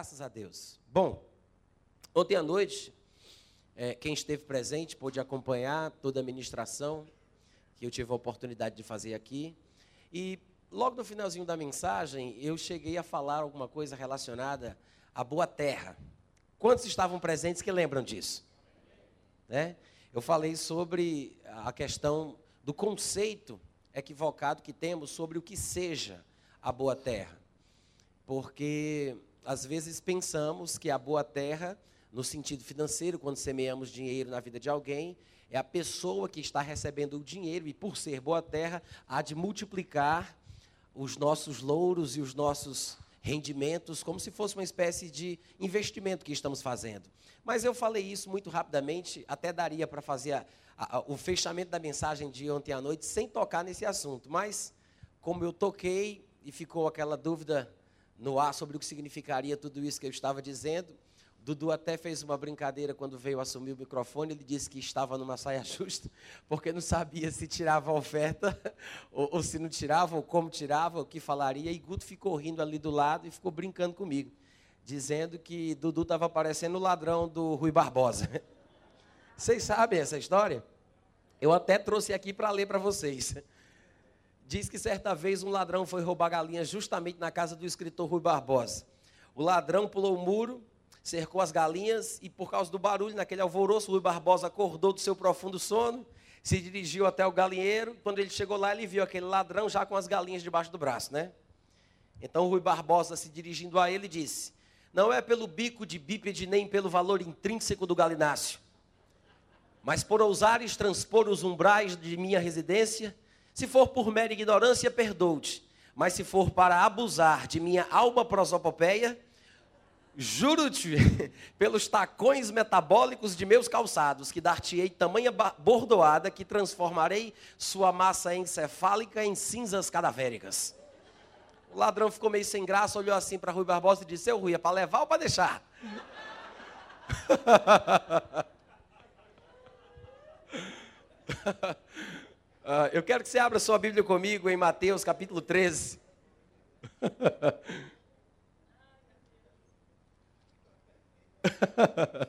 Graças a Deus. Bom, ontem à noite, é, quem esteve presente pôde acompanhar toda a ministração que eu tive a oportunidade de fazer aqui. E logo no finalzinho da mensagem, eu cheguei a falar alguma coisa relacionada à boa terra. Quantos estavam presentes que lembram disso? Né? Eu falei sobre a questão do conceito equivocado que temos sobre o que seja a boa terra. Porque às vezes pensamos que a boa terra, no sentido financeiro, quando semeamos dinheiro na vida de alguém, é a pessoa que está recebendo o dinheiro e, por ser boa terra, há de multiplicar os nossos louros e os nossos rendimentos, como se fosse uma espécie de investimento que estamos fazendo. Mas eu falei isso muito rapidamente, até daria para fazer a, a, o fechamento da mensagem de ontem à noite sem tocar nesse assunto. Mas, como eu toquei e ficou aquela dúvida no ar sobre o que significaria tudo isso que eu estava dizendo, Dudu até fez uma brincadeira quando veio assumir o microfone. Ele disse que estava numa saia justa, porque não sabia se tirava a oferta, ou, ou, se não tirava, ou como tirava, o que falaria. E Guto ficou rindo ali do lado e ficou brincando comigo, dizendo que Dudu estava parecendo o ladrão do Rui Barbosa. Vocês sabem essa história? Eu até trouxe aqui para ler para vocês. Diz que certa vez um ladrão foi roubar galinhas justamente na casa do escritor Rui Barbosa. O ladrão pulou o muro cercou as galinhas e, por causa do barulho, naquele alvoroço, Rui Barbosa acordou do seu profundo sono, se dirigiu até o galinheiro. Quando ele chegou lá, ele viu aquele ladrão já com as galinhas debaixo do braço, né? Então Rui Barbosa, se dirigindo a ele, disse: Não é pelo bico de bípede nem pelo valor intrínseco do galináceo, mas por ousares transpor os umbrais de minha residência, se for por mera ignorância, perdoo-te, mas se for para abusar de minha alma prosopopeia, Juro-te, pelos tacões metabólicos de meus calçados, que dar-te-ei tamanha bordoada que transformarei sua massa encefálica em cinzas cadavéricas. O ladrão ficou meio sem graça, olhou assim para Rui Barbosa e disse: Seu Rui, é para levar ou para deixar? Ah, eu quero que você abra sua Bíblia comigo em Mateus capítulo 13.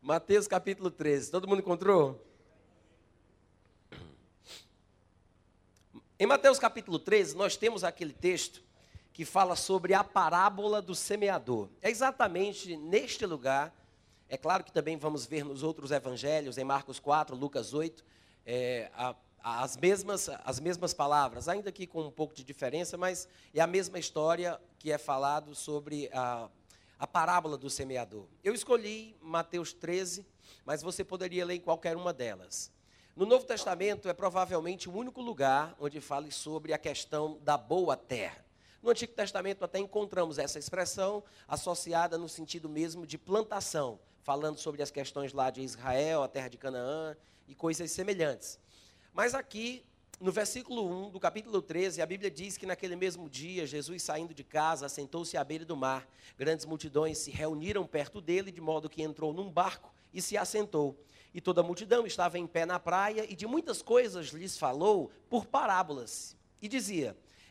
Mateus capítulo 13. Todo mundo encontrou? Em Mateus capítulo 13, nós temos aquele texto que fala sobre a parábola do semeador. É exatamente neste lugar é claro que também vamos ver nos outros evangelhos, em Marcos 4, Lucas 8, é, a, as, mesmas, as mesmas palavras, ainda que com um pouco de diferença, mas é a mesma história que é falado sobre a, a parábola do semeador. Eu escolhi Mateus 13, mas você poderia ler em qualquer uma delas. No Novo Testamento é provavelmente o único lugar onde fale sobre a questão da boa terra. No Antigo Testamento até encontramos essa expressão associada no sentido mesmo de plantação, falando sobre as questões lá de Israel, a terra de Canaã e coisas semelhantes. Mas aqui, no versículo 1 do capítulo 13, a Bíblia diz que naquele mesmo dia, Jesus saindo de casa, assentou-se à beira do mar. Grandes multidões se reuniram perto dele, de modo que entrou num barco e se assentou. E toda a multidão estava em pé na praia, e de muitas coisas lhes falou por parábolas. E dizia: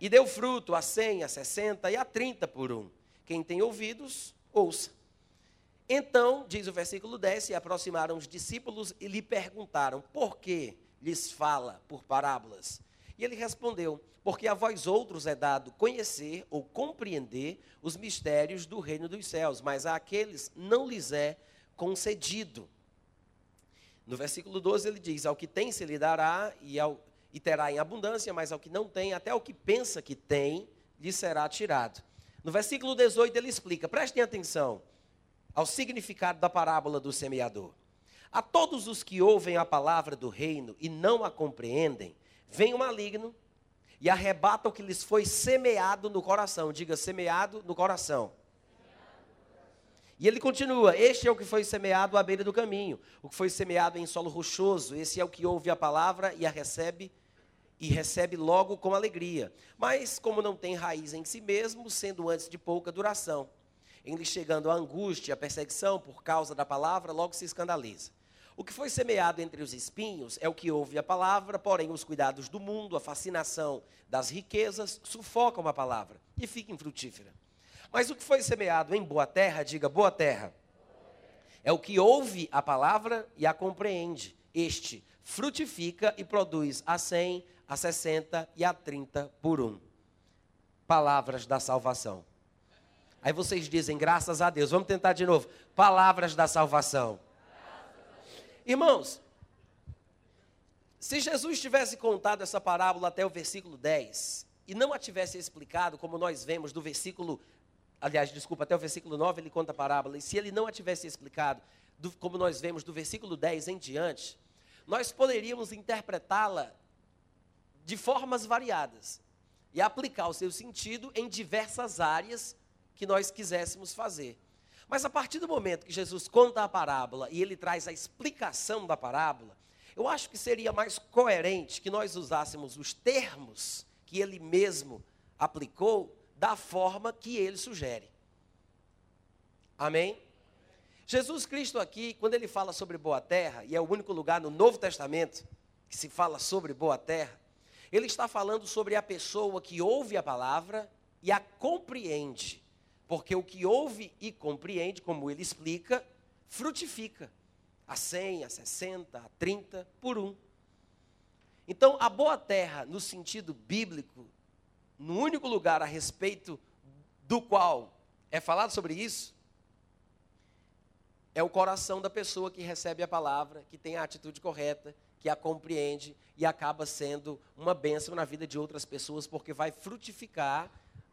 e deu fruto a cem, a sessenta e a trinta por um. Quem tem ouvidos, ouça. Então, diz o versículo 10, se aproximaram os discípulos e lhe perguntaram, por que lhes fala por parábolas? E ele respondeu, porque a vós outros é dado conhecer ou compreender os mistérios do reino dos céus, mas àqueles não lhes é concedido. No versículo 12 ele diz, ao que tem se lhe dará e, ao, e terá em abundância, mas ao que não tem, até o que pensa que tem, lhe será tirado. No versículo 18 ele explica, prestem atenção, ao significado da parábola do semeador. A todos os que ouvem a palavra do reino e não a compreendem, vem o maligno e arrebata o que lhes foi semeado no coração. Diga, semeado no coração. E ele continua: Este é o que foi semeado à beira do caminho, o que foi semeado em solo rochoso. Esse é o que ouve a palavra e a recebe e recebe logo com alegria. Mas como não tem raiz em si mesmo, sendo antes de pouca duração, em lhe chegando a angústia, a perseguição por causa da palavra, logo se escandaliza. O que foi semeado entre os espinhos é o que ouve a palavra, porém os cuidados do mundo, a fascinação das riquezas, sufocam a palavra e fica infrutífera. Mas o que foi semeado em boa terra, diga boa terra, é o que ouve a palavra e a compreende. Este frutifica e produz a cem, a sessenta e a trinta por um. Palavras da salvação. Aí vocês dizem, graças a Deus. Vamos tentar de novo. Palavras da salvação. Irmãos, se Jesus tivesse contado essa parábola até o versículo 10 e não a tivesse explicado, como nós vemos do versículo, aliás, desculpa, até o versículo 9 ele conta a parábola, e se ele não a tivesse explicado, do, como nós vemos do versículo 10 em diante, nós poderíamos interpretá-la de formas variadas e aplicar o seu sentido em diversas áreas que nós quiséssemos fazer. Mas a partir do momento que Jesus conta a parábola e ele traz a explicação da parábola, eu acho que seria mais coerente que nós usássemos os termos que ele mesmo aplicou da forma que ele sugere. Amém? Jesus Cristo aqui, quando ele fala sobre boa terra, e é o único lugar no Novo Testamento que se fala sobre boa terra, ele está falando sobre a pessoa que ouve a palavra e a compreende. Porque o que ouve e compreende, como ele explica, frutifica. A 100, a 60, a 30 por um. Então, a boa terra, no sentido bíblico, no único lugar a respeito do qual é falado sobre isso, é o coração da pessoa que recebe a palavra, que tem a atitude correta, que a compreende e acaba sendo uma bênção na vida de outras pessoas, porque vai frutificar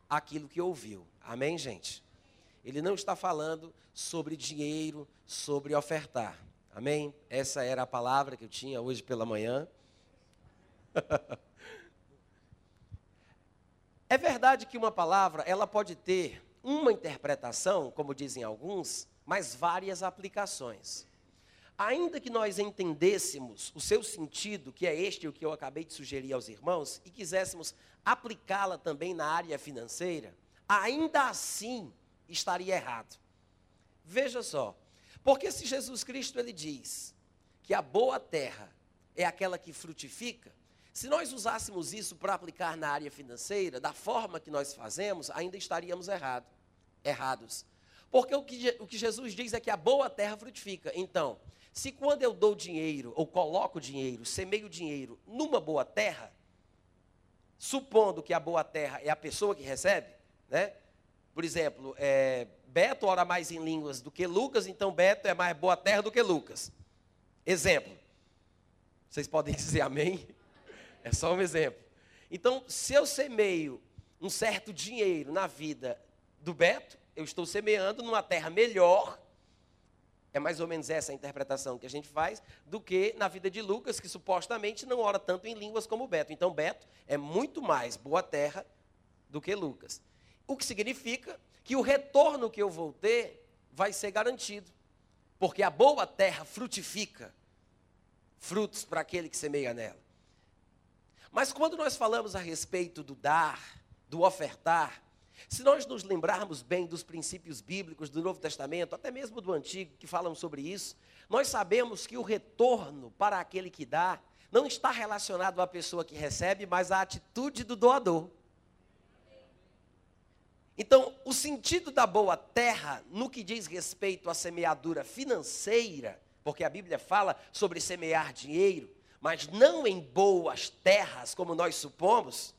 aquilo que ouviu. Amém, gente? Ele não está falando sobre dinheiro, sobre ofertar. Amém? Essa era a palavra que eu tinha hoje pela manhã. é verdade que uma palavra, ela pode ter uma interpretação, como dizem alguns, mas várias aplicações. Ainda que nós entendêssemos o seu sentido, que é este o que eu acabei de sugerir aos irmãos, e quiséssemos aplicá-la também na área financeira, ainda assim estaria errado. Veja só, porque se Jesus Cristo ele diz que a boa terra é aquela que frutifica, se nós usássemos isso para aplicar na área financeira, da forma que nós fazemos, ainda estaríamos errado, errados. Porque o que, o que Jesus diz é que a boa terra frutifica. Então, se quando eu dou dinheiro, ou coloco dinheiro, semeio dinheiro numa boa terra, supondo que a boa terra é a pessoa que recebe, né? Por exemplo, é, Beto ora mais em línguas do que Lucas, então Beto é mais boa terra do que Lucas. Exemplo. Vocês podem dizer amém? É só um exemplo. Então, se eu semeio um certo dinheiro na vida do Beto, eu estou semeando numa terra melhor é mais ou menos essa a interpretação que a gente faz, do que na vida de Lucas, que supostamente não ora tanto em línguas como Beto. Então, Beto é muito mais boa terra do que Lucas. O que significa que o retorno que eu vou ter vai ser garantido. Porque a boa terra frutifica frutos para aquele que semeia nela. Mas quando nós falamos a respeito do dar, do ofertar, se nós nos lembrarmos bem dos princípios bíblicos do Novo Testamento, até mesmo do Antigo, que falam sobre isso, nós sabemos que o retorno para aquele que dá não está relacionado à pessoa que recebe, mas à atitude do doador. Então, o sentido da boa terra, no que diz respeito à semeadura financeira, porque a Bíblia fala sobre semear dinheiro, mas não em boas terras, como nós supomos,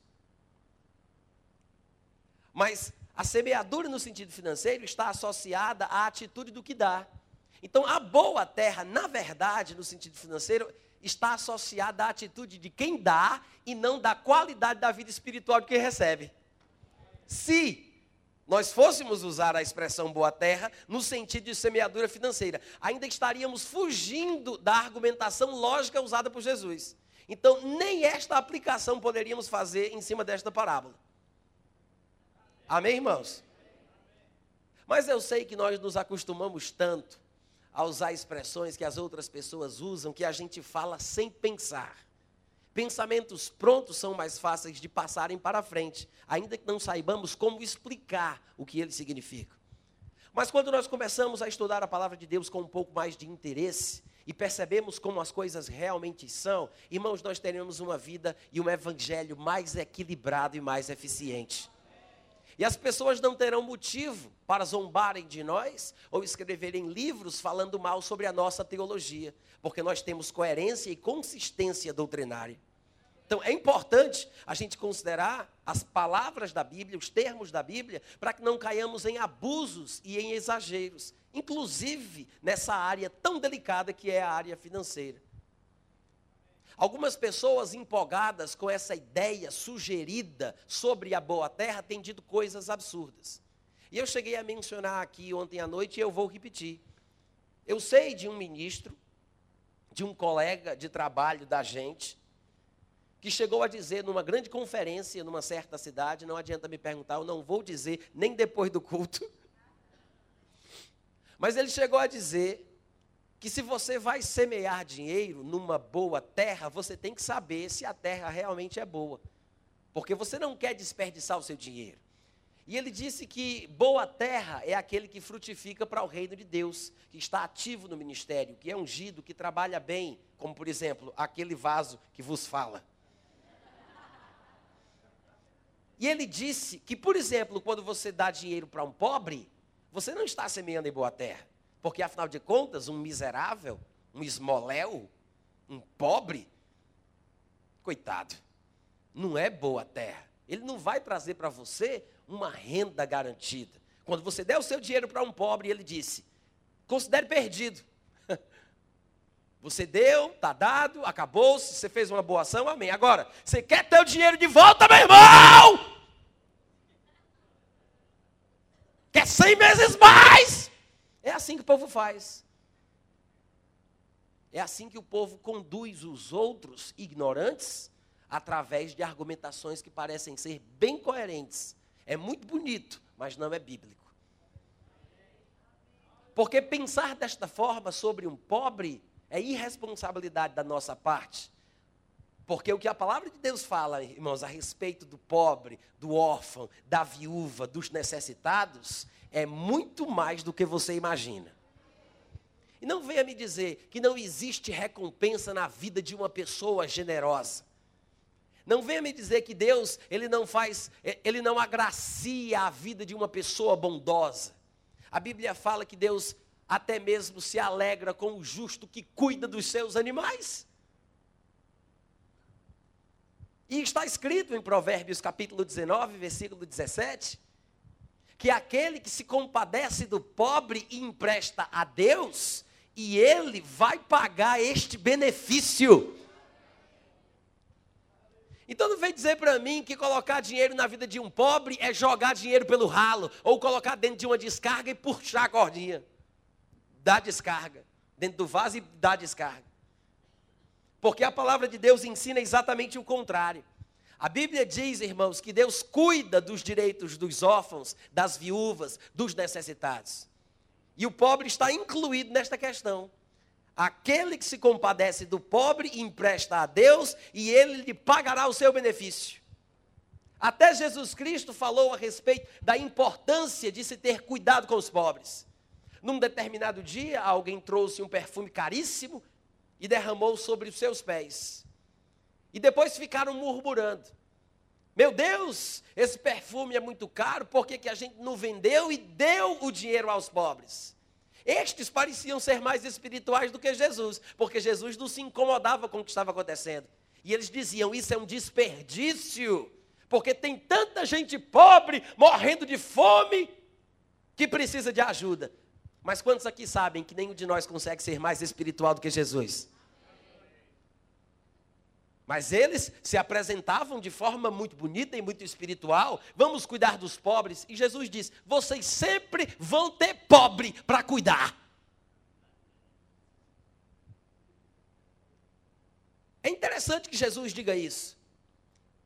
mas a semeadura no sentido financeiro está associada à atitude do que dá. Então, a boa terra, na verdade, no sentido financeiro, está associada à atitude de quem dá e não da qualidade da vida espiritual de quem recebe. Se nós fôssemos usar a expressão boa terra no sentido de semeadura financeira, ainda estaríamos fugindo da argumentação lógica usada por Jesus. Então, nem esta aplicação poderíamos fazer em cima desta parábola. Amém, irmãos? Mas eu sei que nós nos acostumamos tanto a usar expressões que as outras pessoas usam que a gente fala sem pensar. Pensamentos prontos são mais fáceis de passarem para frente, ainda que não saibamos como explicar o que eles significam. Mas quando nós começamos a estudar a palavra de Deus com um pouco mais de interesse e percebemos como as coisas realmente são, irmãos, nós teremos uma vida e um evangelho mais equilibrado e mais eficiente. E as pessoas não terão motivo para zombarem de nós ou escreverem livros falando mal sobre a nossa teologia, porque nós temos coerência e consistência doutrinária. Então é importante a gente considerar as palavras da Bíblia, os termos da Bíblia, para que não caiamos em abusos e em exageros, inclusive nessa área tão delicada que é a área financeira. Algumas pessoas empolgadas com essa ideia sugerida sobre a boa terra têm dito coisas absurdas. E eu cheguei a mencionar aqui ontem à noite e eu vou repetir. Eu sei de um ministro de um colega de trabalho da gente, que chegou a dizer numa grande conferência numa certa cidade, não adianta me perguntar, eu não vou dizer nem depois do culto. Mas ele chegou a dizer que se você vai semear dinheiro numa boa terra, você tem que saber se a terra realmente é boa. Porque você não quer desperdiçar o seu dinheiro. E ele disse que boa terra é aquele que frutifica para o reino de Deus, que está ativo no ministério, que é ungido, que trabalha bem, como por exemplo, aquele vaso que vos fala. E ele disse que, por exemplo, quando você dá dinheiro para um pobre, você não está semeando em boa terra, porque afinal de contas, um miserável, um esmoléu, um pobre, coitado, não é boa terra. Ele não vai trazer para você uma renda garantida. Quando você der o seu dinheiro para um pobre, ele disse: considere perdido. Você deu, está dado, acabou, se você fez uma boa ação, amém. Agora, você quer ter o dinheiro de volta, meu irmão? Quer cem vezes mais? É assim que o povo faz. É assim que o povo conduz os outros ignorantes através de argumentações que parecem ser bem coerentes, é muito bonito, mas não é bíblico. Porque pensar desta forma sobre um pobre é irresponsabilidade da nossa parte. Porque o que a palavra de Deus fala, irmãos, a respeito do pobre, do órfão, da viúva, dos necessitados, é muito mais do que você imagina. E não venha me dizer que não existe recompensa na vida de uma pessoa generosa. Não venha me dizer que Deus, ele não faz, ele não agracia a vida de uma pessoa bondosa. A Bíblia fala que Deus até mesmo se alegra com o justo que cuida dos seus animais. E está escrito em Provérbios capítulo 19, versículo 17, que aquele que se compadece do pobre empresta a Deus, e ele vai pagar este benefício. Então não vem dizer para mim que colocar dinheiro na vida de um pobre é jogar dinheiro pelo ralo, ou colocar dentro de uma descarga e puxar a cordinha. Dá descarga. Dentro do vaso e dá descarga. Porque a palavra de Deus ensina exatamente o contrário. A Bíblia diz, irmãos, que Deus cuida dos direitos dos órfãos, das viúvas, dos necessitados. E o pobre está incluído nesta questão. Aquele que se compadece do pobre empresta a Deus e ele lhe pagará o seu benefício. Até Jesus Cristo falou a respeito da importância de se ter cuidado com os pobres. Num determinado dia, alguém trouxe um perfume caríssimo e derramou sobre os seus pés. E depois ficaram murmurando: Meu Deus, esse perfume é muito caro, por que, que a gente não vendeu e deu o dinheiro aos pobres? Estes pareciam ser mais espirituais do que Jesus, porque Jesus não se incomodava com o que estava acontecendo. E eles diziam: Isso é um desperdício, porque tem tanta gente pobre morrendo de fome que precisa de ajuda. Mas quantos aqui sabem que nenhum de nós consegue ser mais espiritual do que Jesus? Mas eles se apresentavam de forma muito bonita e muito espiritual. Vamos cuidar dos pobres. E Jesus diz: vocês sempre vão ter pobre para cuidar. É interessante que Jesus diga isso.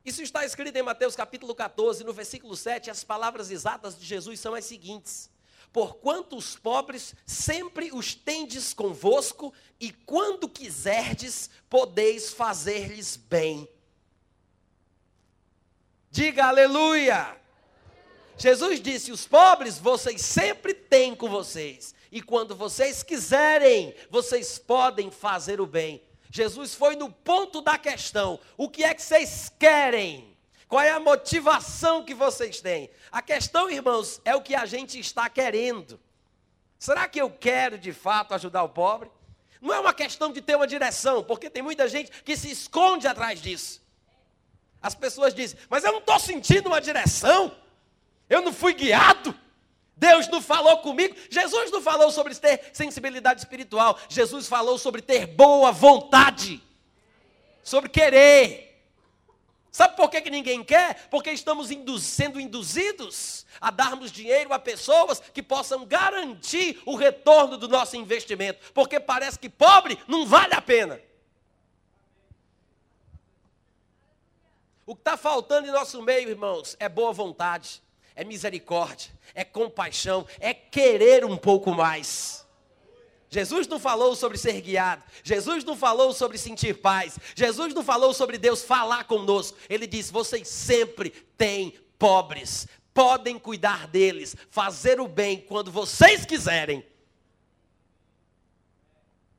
Isso está escrito em Mateus capítulo 14, no versículo 7. As palavras exatas de Jesus são as seguintes: Porquanto os pobres sempre os tendes convosco, e quando quiserdes, podeis fazer-lhes bem. Diga aleluia! Jesus disse: Os pobres vocês sempre têm com vocês, e quando vocês quiserem, vocês podem fazer o bem. Jesus foi no ponto da questão: o que é que vocês querem? Qual é a motivação que vocês têm? A questão, irmãos, é o que a gente está querendo. Será que eu quero de fato ajudar o pobre? Não é uma questão de ter uma direção, porque tem muita gente que se esconde atrás disso. As pessoas dizem, mas eu não estou sentindo uma direção, eu não fui guiado, Deus não falou comigo. Jesus não falou sobre ter sensibilidade espiritual, Jesus falou sobre ter boa vontade, sobre querer. Sabe por que, que ninguém quer? Porque estamos sendo induzidos a darmos dinheiro a pessoas que possam garantir o retorno do nosso investimento. Porque parece que pobre não vale a pena. O que está faltando em nosso meio, irmãos, é boa vontade, é misericórdia, é compaixão, é querer um pouco mais. Jesus não falou sobre ser guiado. Jesus não falou sobre sentir paz. Jesus não falou sobre Deus falar conosco. Ele disse: vocês sempre têm pobres. Podem cuidar deles, fazer o bem quando vocês quiserem.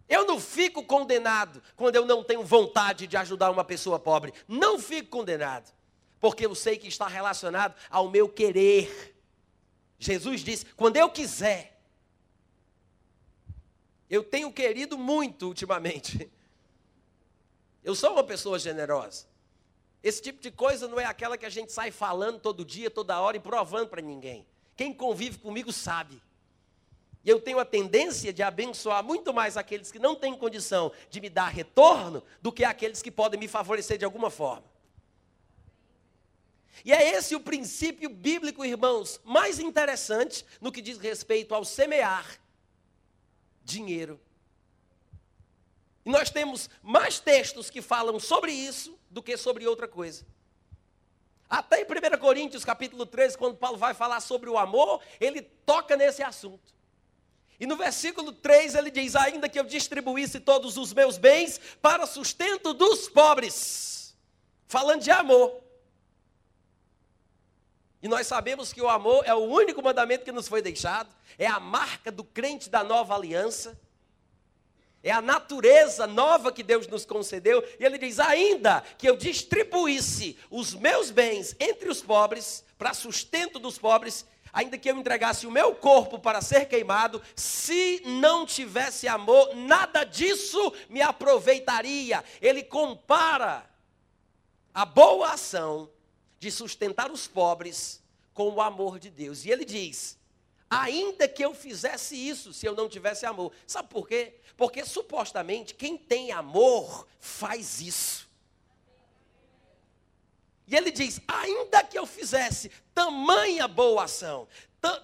Eu não fico condenado quando eu não tenho vontade de ajudar uma pessoa pobre. Não fico condenado, porque eu sei que está relacionado ao meu querer. Jesus disse: quando eu quiser, eu tenho querido muito ultimamente. Eu sou uma pessoa generosa. Esse tipo de coisa não é aquela que a gente sai falando todo dia, toda hora e provando para ninguém. Quem convive comigo sabe. E eu tenho a tendência de abençoar muito mais aqueles que não têm condição de me dar retorno do que aqueles que podem me favorecer de alguma forma. E é esse o princípio bíblico, irmãos, mais interessante no que diz respeito ao semear dinheiro. E nós temos mais textos que falam sobre isso do que sobre outra coisa. Até em 1 Coríntios, capítulo 13, quando Paulo vai falar sobre o amor, ele toca nesse assunto. E no versículo 3 ele diz: Ainda que eu distribuísse todos os meus bens para sustento dos pobres. Falando de amor. E nós sabemos que o amor é o único mandamento que nos foi deixado, é a marca do crente da nova aliança, é a natureza nova que Deus nos concedeu. E ele diz: ainda que eu distribuísse os meus bens entre os pobres, para sustento dos pobres, ainda que eu entregasse o meu corpo para ser queimado, se não tivesse amor, nada disso me aproveitaria. Ele compara a boa ação de sustentar os pobres com o amor de Deus. E ele diz: ainda que eu fizesse isso se eu não tivesse amor. Sabe por quê? Porque supostamente quem tem amor faz isso. E ele diz: ainda que eu fizesse tamanha boa ação,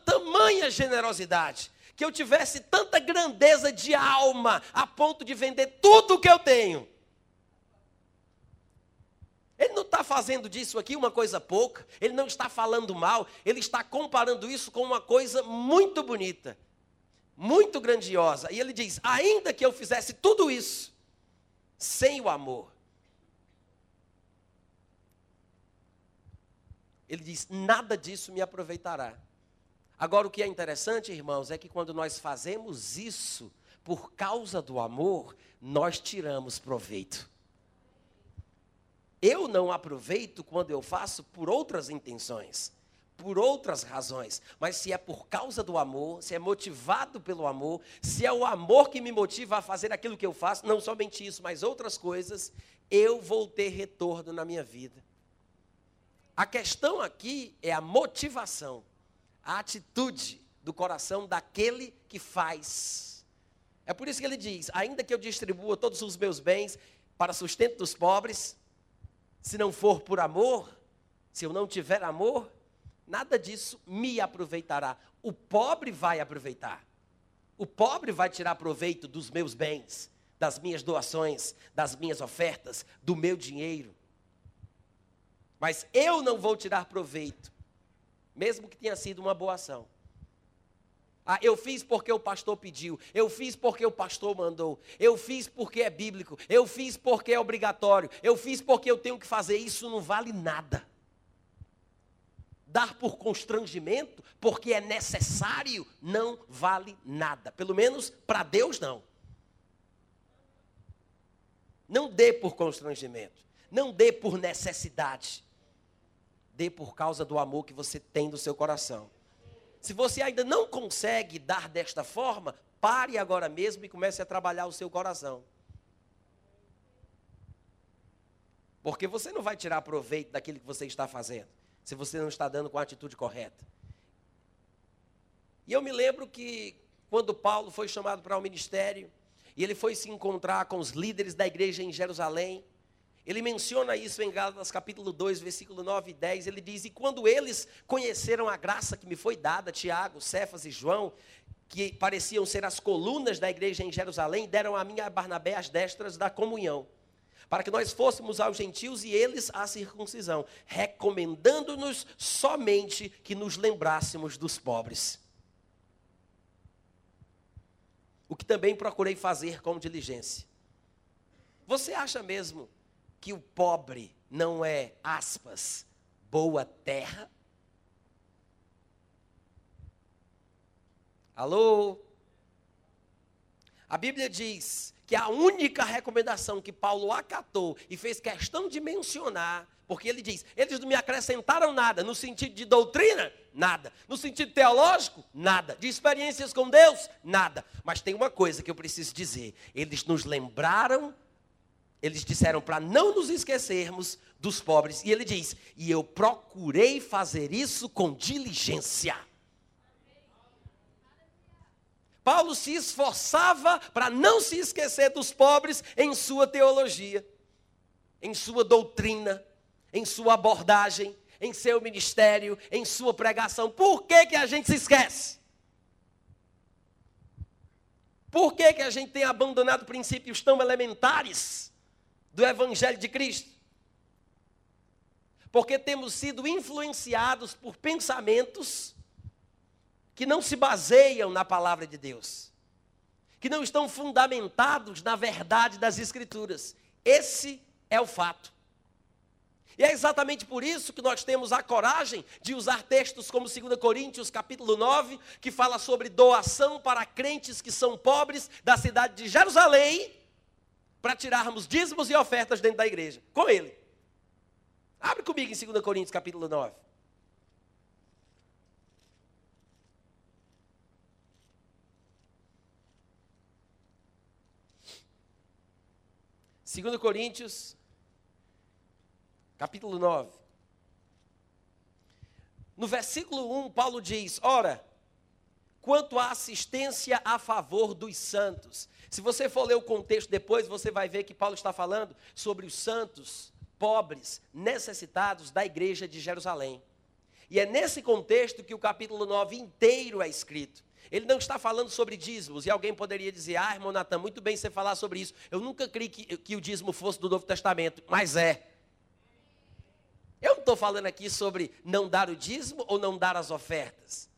tamanha generosidade, que eu tivesse tanta grandeza de alma a ponto de vender tudo o que eu tenho, ele não está fazendo disso aqui uma coisa pouca, ele não está falando mal, ele está comparando isso com uma coisa muito bonita, muito grandiosa. E ele diz: ainda que eu fizesse tudo isso, sem o amor, ele diz: nada disso me aproveitará. Agora, o que é interessante, irmãos, é que quando nós fazemos isso por causa do amor, nós tiramos proveito. Eu não aproveito quando eu faço por outras intenções, por outras razões, mas se é por causa do amor, se é motivado pelo amor, se é o amor que me motiva a fazer aquilo que eu faço, não somente isso, mas outras coisas, eu vou ter retorno na minha vida. A questão aqui é a motivação, a atitude do coração daquele que faz. É por isso que ele diz: ainda que eu distribua todos os meus bens para sustento dos pobres, se não for por amor, se eu não tiver amor, nada disso me aproveitará. O pobre vai aproveitar. O pobre vai tirar proveito dos meus bens, das minhas doações, das minhas ofertas, do meu dinheiro. Mas eu não vou tirar proveito, mesmo que tenha sido uma boa ação. Ah, eu fiz porque o pastor pediu, eu fiz porque o pastor mandou, eu fiz porque é bíblico, eu fiz porque é obrigatório, eu fiz porque eu tenho que fazer. Isso não vale nada dar por constrangimento, porque é necessário, não vale nada. Pelo menos para Deus, não. Não dê por constrangimento. Não dê por necessidade. Dê por causa do amor que você tem do seu coração. Se você ainda não consegue dar desta forma, pare agora mesmo e comece a trabalhar o seu coração. Porque você não vai tirar proveito daquilo que você está fazendo se você não está dando com a atitude correta. E eu me lembro que quando Paulo foi chamado para o ministério, e ele foi se encontrar com os líderes da igreja em Jerusalém, ele menciona isso em Gálatas capítulo 2, versículo 9 e 10. Ele diz: E quando eles conheceram a graça que me foi dada, Tiago, Cefas e João, que pareciam ser as colunas da igreja em Jerusalém, deram a mim a Barnabé as destras da comunhão para que nós fôssemos aos gentios e eles à circuncisão, recomendando-nos somente que nos lembrássemos dos pobres. O que também procurei fazer com diligência. Você acha mesmo que o pobre não é, aspas, boa terra? Alô? A Bíblia diz que a única recomendação que Paulo acatou e fez questão de mencionar, porque ele diz: eles não me acrescentaram nada, no sentido de doutrina, nada, no sentido teológico, nada, de experiências com Deus, nada. Mas tem uma coisa que eu preciso dizer: eles nos lembraram, eles disseram para não nos esquecermos dos pobres, e ele diz: e eu procurei fazer isso com diligência. Paulo se esforçava para não se esquecer dos pobres em sua teologia, em sua doutrina, em sua abordagem, em seu ministério, em sua pregação. Por que, que a gente se esquece? Por que, que a gente tem abandonado princípios tão elementares do Evangelho de Cristo? Porque temos sido influenciados por pensamentos que não se baseiam na palavra de Deus, que não estão fundamentados na verdade das Escrituras. Esse é o fato. E é exatamente por isso que nós temos a coragem de usar textos como 2 Coríntios, capítulo 9, que fala sobre doação para crentes que são pobres da cidade de Jerusalém, para tirarmos dízimos e ofertas dentro da igreja, com ele. Abre comigo em 2 Coríntios, capítulo 9. 2 Coríntios, capítulo 9. No versículo 1, Paulo diz: Ora, quanto à assistência a favor dos santos. Se você for ler o contexto depois, você vai ver que Paulo está falando sobre os santos, pobres, necessitados da igreja de Jerusalém. E é nesse contexto que o capítulo 9 inteiro é escrito. Ele não está falando sobre dízimos. E alguém poderia dizer, ah, irmão Natan, muito bem você falar sobre isso. Eu nunca criei que, que o dízimo fosse do Novo Testamento, mas é. Eu não estou falando aqui sobre não dar o dízimo ou não dar as ofertas.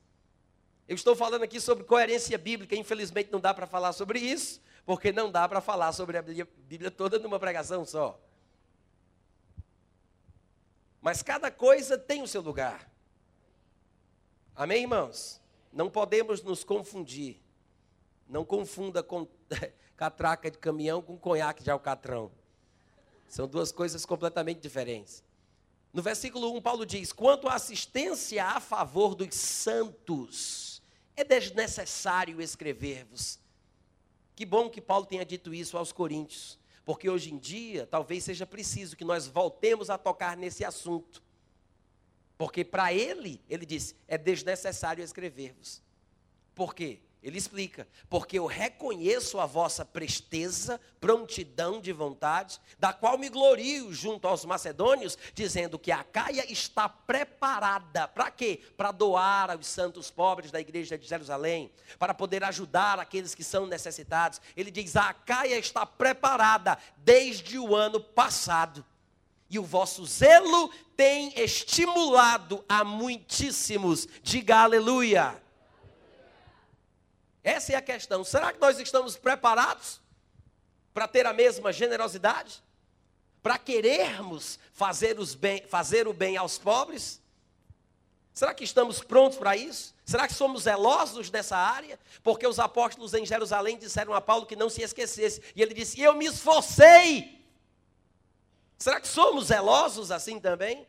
Eu estou falando aqui sobre coerência bíblica. Infelizmente não dá para falar sobre isso, porque não dá para falar sobre a Bíblia toda numa pregação só. Mas cada coisa tem o seu lugar. Amém, irmãos? Não podemos nos confundir. Não confunda com catraca de caminhão com conhaque de alcatrão. São duas coisas completamente diferentes. No versículo 1, Paulo diz: Quanto à assistência a favor dos santos, é desnecessário escrever-vos. Que bom que Paulo tenha dito isso aos Coríntios, porque hoje em dia talvez seja preciso que nós voltemos a tocar nesse assunto. Porque para ele, ele disse, é desnecessário escrever-vos. Por quê? Ele explica, porque eu reconheço a vossa presteza, prontidão de vontade, da qual me glorio junto aos macedônios, dizendo que a Caia está preparada. Para quê? Para doar aos santos pobres da igreja de Jerusalém, para poder ajudar aqueles que são necessitados. Ele diz: a Caia está preparada desde o ano passado. E o vosso zelo tem estimulado a muitíssimos. Diga aleluia. Essa é a questão. Será que nós estamos preparados para ter a mesma generosidade? Para querermos fazer, bem, fazer o bem aos pobres? Será que estamos prontos para isso? Será que somos zelosos dessa área? Porque os apóstolos em Jerusalém disseram a Paulo que não se esquecesse. E ele disse: Eu me esforcei. Será que somos zelosos assim também?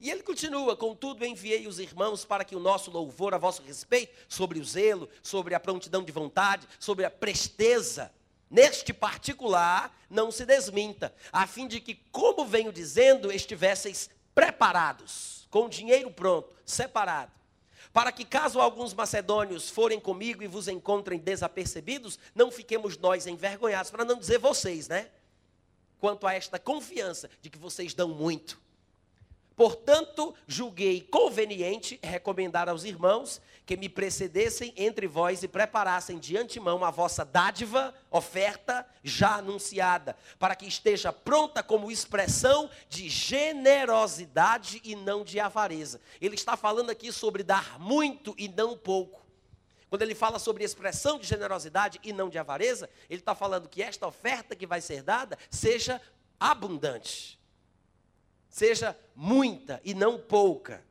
E ele continua: Contudo, enviei os irmãos para que o nosso louvor a vosso respeito, sobre o zelo, sobre a prontidão de vontade, sobre a presteza, neste particular, não se desminta, a fim de que, como venho dizendo, estivesseis preparados, com dinheiro pronto, separado. Para que, caso alguns macedônios forem comigo e vos encontrem desapercebidos, não fiquemos nós envergonhados, para não dizer vocês, né? Quanto a esta confiança de que vocês dão muito. Portanto, julguei conveniente recomendar aos irmãos que me precedessem entre vós e preparassem de antemão a vossa dádiva, oferta já anunciada, para que esteja pronta como expressão de generosidade e não de avareza. Ele está falando aqui sobre dar muito e não pouco. Quando ele fala sobre expressão de generosidade e não de avareza, ele está falando que esta oferta que vai ser dada seja abundante seja muita e não pouca.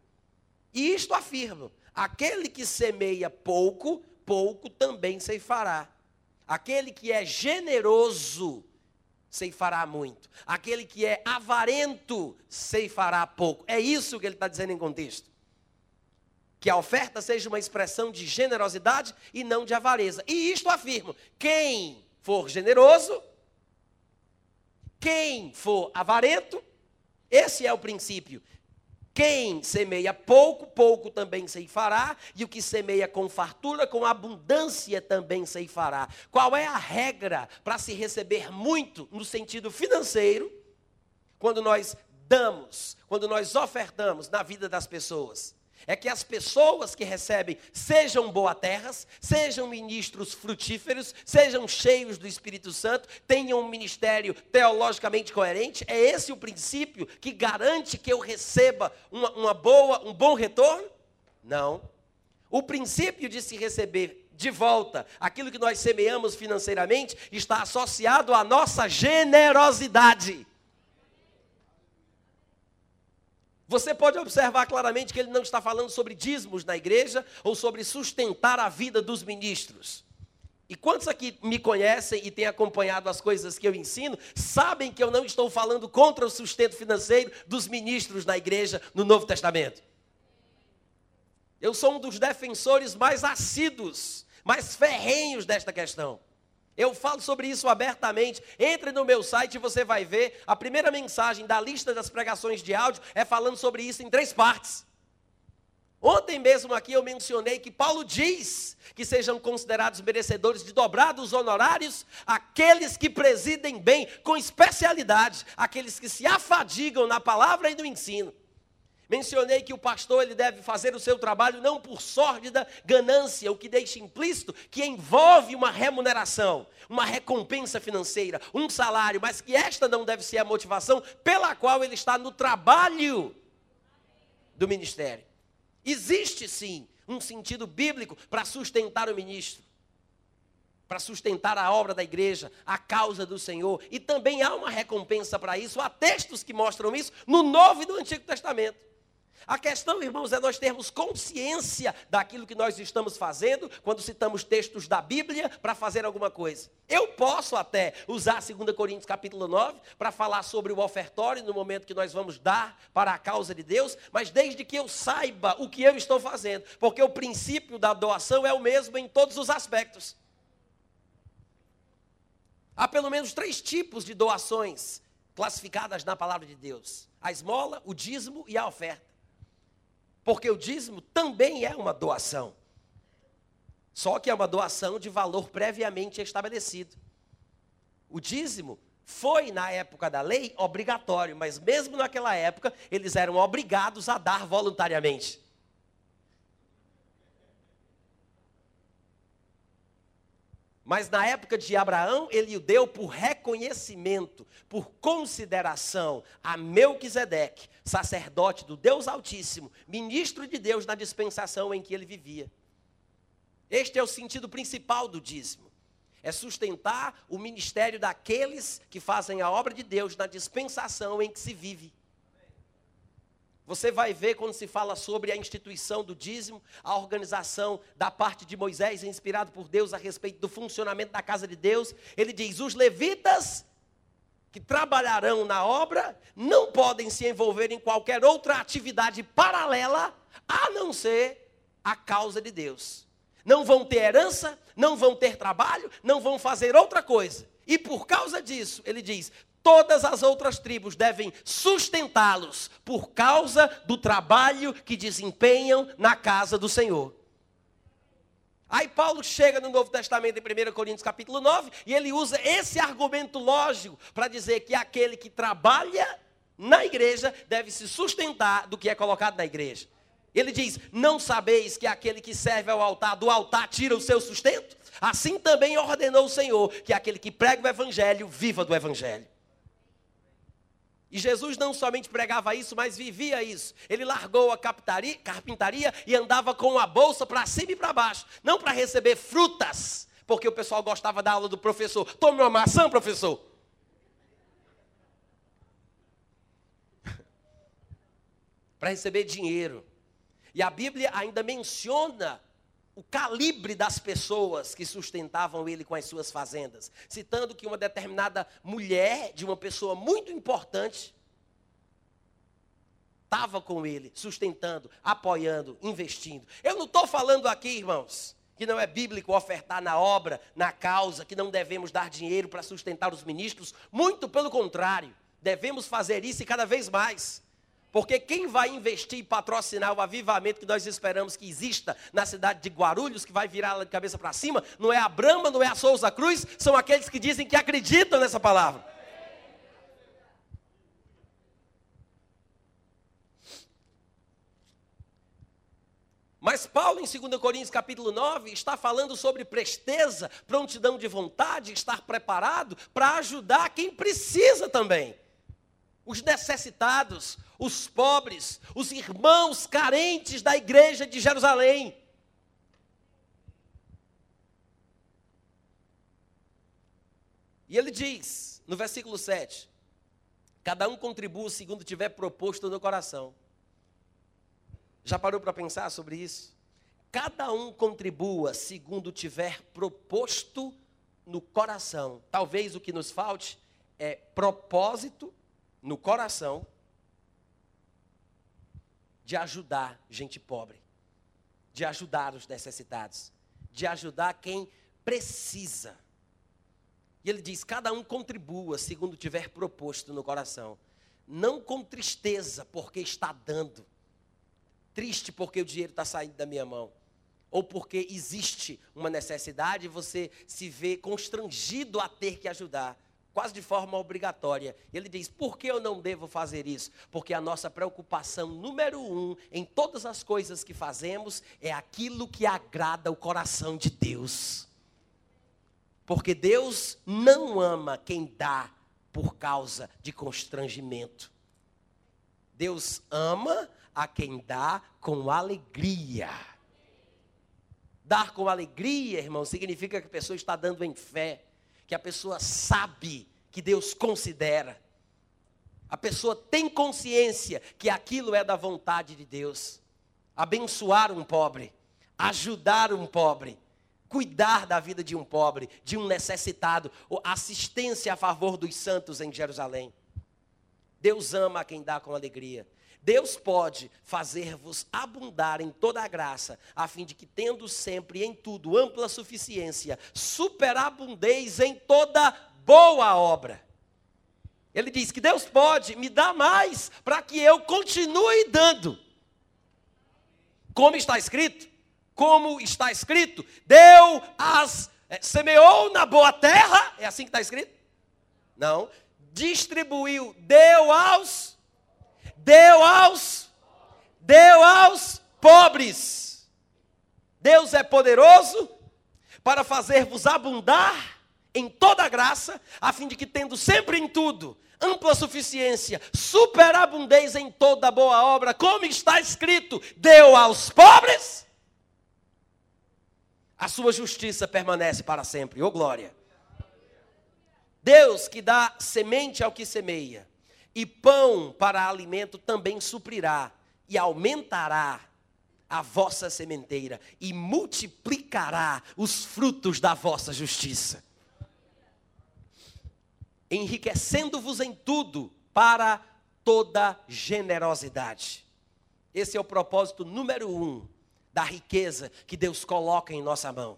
E isto afirmo: aquele que semeia pouco, pouco também ceifará. Aquele que é generoso, ceifará muito. Aquele que é avarento, ceifará pouco. É isso que ele está dizendo em contexto. Que a oferta seja uma expressão de generosidade e não de avareza. E isto afirmo: quem for generoso, quem for avarento, esse é o princípio. Quem semeia pouco, pouco também ceifará, e o que semeia com fartura, com abundância também ceifará. Qual é a regra para se receber muito no sentido financeiro, quando nós damos, quando nós ofertamos na vida das pessoas? É que as pessoas que recebem sejam boa-terras, sejam ministros frutíferos, sejam cheios do Espírito Santo, tenham um ministério teologicamente coerente. É esse o princípio que garante que eu receba uma, uma boa, um bom retorno? Não. O princípio de se receber de volta aquilo que nós semeamos financeiramente está associado à nossa generosidade. Você pode observar claramente que ele não está falando sobre dízimos na igreja ou sobre sustentar a vida dos ministros. E quantos aqui me conhecem e têm acompanhado as coisas que eu ensino, sabem que eu não estou falando contra o sustento financeiro dos ministros na igreja no Novo Testamento. Eu sou um dos defensores mais assíduos, mais ferrenhos desta questão. Eu falo sobre isso abertamente. Entre no meu site e você vai ver. A primeira mensagem da lista das pregações de áudio é falando sobre isso em três partes. Ontem mesmo aqui eu mencionei que Paulo diz que sejam considerados merecedores de dobrados honorários aqueles que presidem bem, com especialidade, aqueles que se afadigam na palavra e no ensino. Mencionei que o pastor ele deve fazer o seu trabalho não por sórdida ganância, o que deixa implícito que envolve uma remuneração, uma recompensa financeira, um salário, mas que esta não deve ser a motivação pela qual ele está no trabalho do ministério. Existe sim um sentido bíblico para sustentar o ministro, para sustentar a obra da igreja, a causa do Senhor, e também há uma recompensa para isso. Há textos que mostram isso no Novo e no Antigo Testamento. A questão, irmãos, é nós termos consciência daquilo que nós estamos fazendo quando citamos textos da Bíblia para fazer alguma coisa. Eu posso até usar 2 Coríntios capítulo 9 para falar sobre o ofertório no momento que nós vamos dar para a causa de Deus, mas desde que eu saiba o que eu estou fazendo, porque o princípio da doação é o mesmo em todos os aspectos. Há pelo menos três tipos de doações classificadas na palavra de Deus: a esmola, o dízimo e a oferta porque o dízimo também é uma doação. Só que é uma doação de valor previamente estabelecido. O dízimo foi, na época da lei, obrigatório, mas mesmo naquela época, eles eram obrigados a dar voluntariamente. Mas na época de Abraão, ele o deu por reconhecimento, por consideração a Melquisedeque, sacerdote do Deus Altíssimo, ministro de Deus na dispensação em que ele vivia. Este é o sentido principal do dízimo. É sustentar o ministério daqueles que fazem a obra de Deus na dispensação em que se vive. Você vai ver quando se fala sobre a instituição do dízimo, a organização da parte de Moisés, inspirado por Deus a respeito do funcionamento da casa de Deus. Ele diz: os levitas que trabalharão na obra não podem se envolver em qualquer outra atividade paralela a não ser a causa de Deus. Não vão ter herança, não vão ter trabalho, não vão fazer outra coisa. E por causa disso, ele diz: todas as outras tribos devem sustentá-los por causa do trabalho que desempenham na casa do Senhor. Aí Paulo chega no Novo Testamento em 1 Coríntios capítulo 9 e ele usa esse argumento lógico para dizer que aquele que trabalha na igreja deve se sustentar do que é colocado na igreja. Ele diz: Não sabeis que aquele que serve ao altar, do altar tira o seu sustento? Assim também ordenou o Senhor que aquele que prega o evangelho viva do evangelho. E Jesus não somente pregava isso, mas vivia isso. Ele largou a carpintaria e andava com a bolsa para cima e para baixo. Não para receber frutas, porque o pessoal gostava da aula do professor. Tome uma maçã, professor. para receber dinheiro. E a Bíblia ainda menciona o calibre das pessoas que sustentavam ele com as suas fazendas, citando que uma determinada mulher de uma pessoa muito importante estava com ele, sustentando, apoiando, investindo. Eu não estou falando aqui, irmãos, que não é bíblico ofertar na obra, na causa, que não devemos dar dinheiro para sustentar os ministros, muito pelo contrário, devemos fazer isso e cada vez mais. Porque quem vai investir e patrocinar o avivamento que nós esperamos que exista na cidade de Guarulhos, que vai virar de cabeça para cima, não é a Brama, não é a Souza Cruz, são aqueles que dizem que acreditam nessa palavra. Mas Paulo, em 2 Coríntios capítulo 9, está falando sobre presteza, prontidão de vontade, estar preparado para ajudar quem precisa também os necessitados, os pobres, os irmãos carentes da igreja de Jerusalém. E ele diz, no versículo 7, cada um contribua segundo tiver proposto no coração. Já parou para pensar sobre isso? Cada um contribua segundo tiver proposto no coração. Talvez o que nos falte é propósito no coração de ajudar gente pobre, de ajudar os necessitados, de ajudar quem precisa. E ele diz: cada um contribua segundo tiver proposto no coração, não com tristeza porque está dando, triste porque o dinheiro está saindo da minha mão, ou porque existe uma necessidade e você se vê constrangido a ter que ajudar quase de forma obrigatória. Ele diz: por que eu não devo fazer isso? Porque a nossa preocupação número um em todas as coisas que fazemos é aquilo que agrada o coração de Deus. Porque Deus não ama quem dá por causa de constrangimento. Deus ama a quem dá com alegria. Dar com alegria, irmão, significa que a pessoa está dando em fé que a pessoa sabe que Deus considera. A pessoa tem consciência que aquilo é da vontade de Deus. Abençoar um pobre, ajudar um pobre, cuidar da vida de um pobre, de um necessitado, assistência a favor dos santos em Jerusalém. Deus ama quem dá com alegria. Deus pode fazer-vos abundar em toda a graça, a fim de que, tendo sempre em tudo ampla suficiência, superabundeis em toda boa obra. Ele diz que Deus pode me dar mais para que eu continue dando. Como está escrito? como está escrito, deu as. É, semeou na boa terra, é assim que está escrito? Não. Distribuiu, deu aos. Deu aos. Deu aos pobres. Deus é poderoso para fazer-vos abundar em toda graça, a fim de que, tendo sempre em tudo ampla suficiência, superabundez em toda boa obra, como está escrito: deu aos pobres, a sua justiça permanece para sempre. Ô oh, glória! Deus que dá semente ao que semeia, e pão para alimento também suprirá e aumentará a vossa sementeira e multiplicará os frutos da vossa justiça enriquecendo-vos em tudo para toda generosidade. Esse é o propósito número um da riqueza que Deus coloca em nossa mão.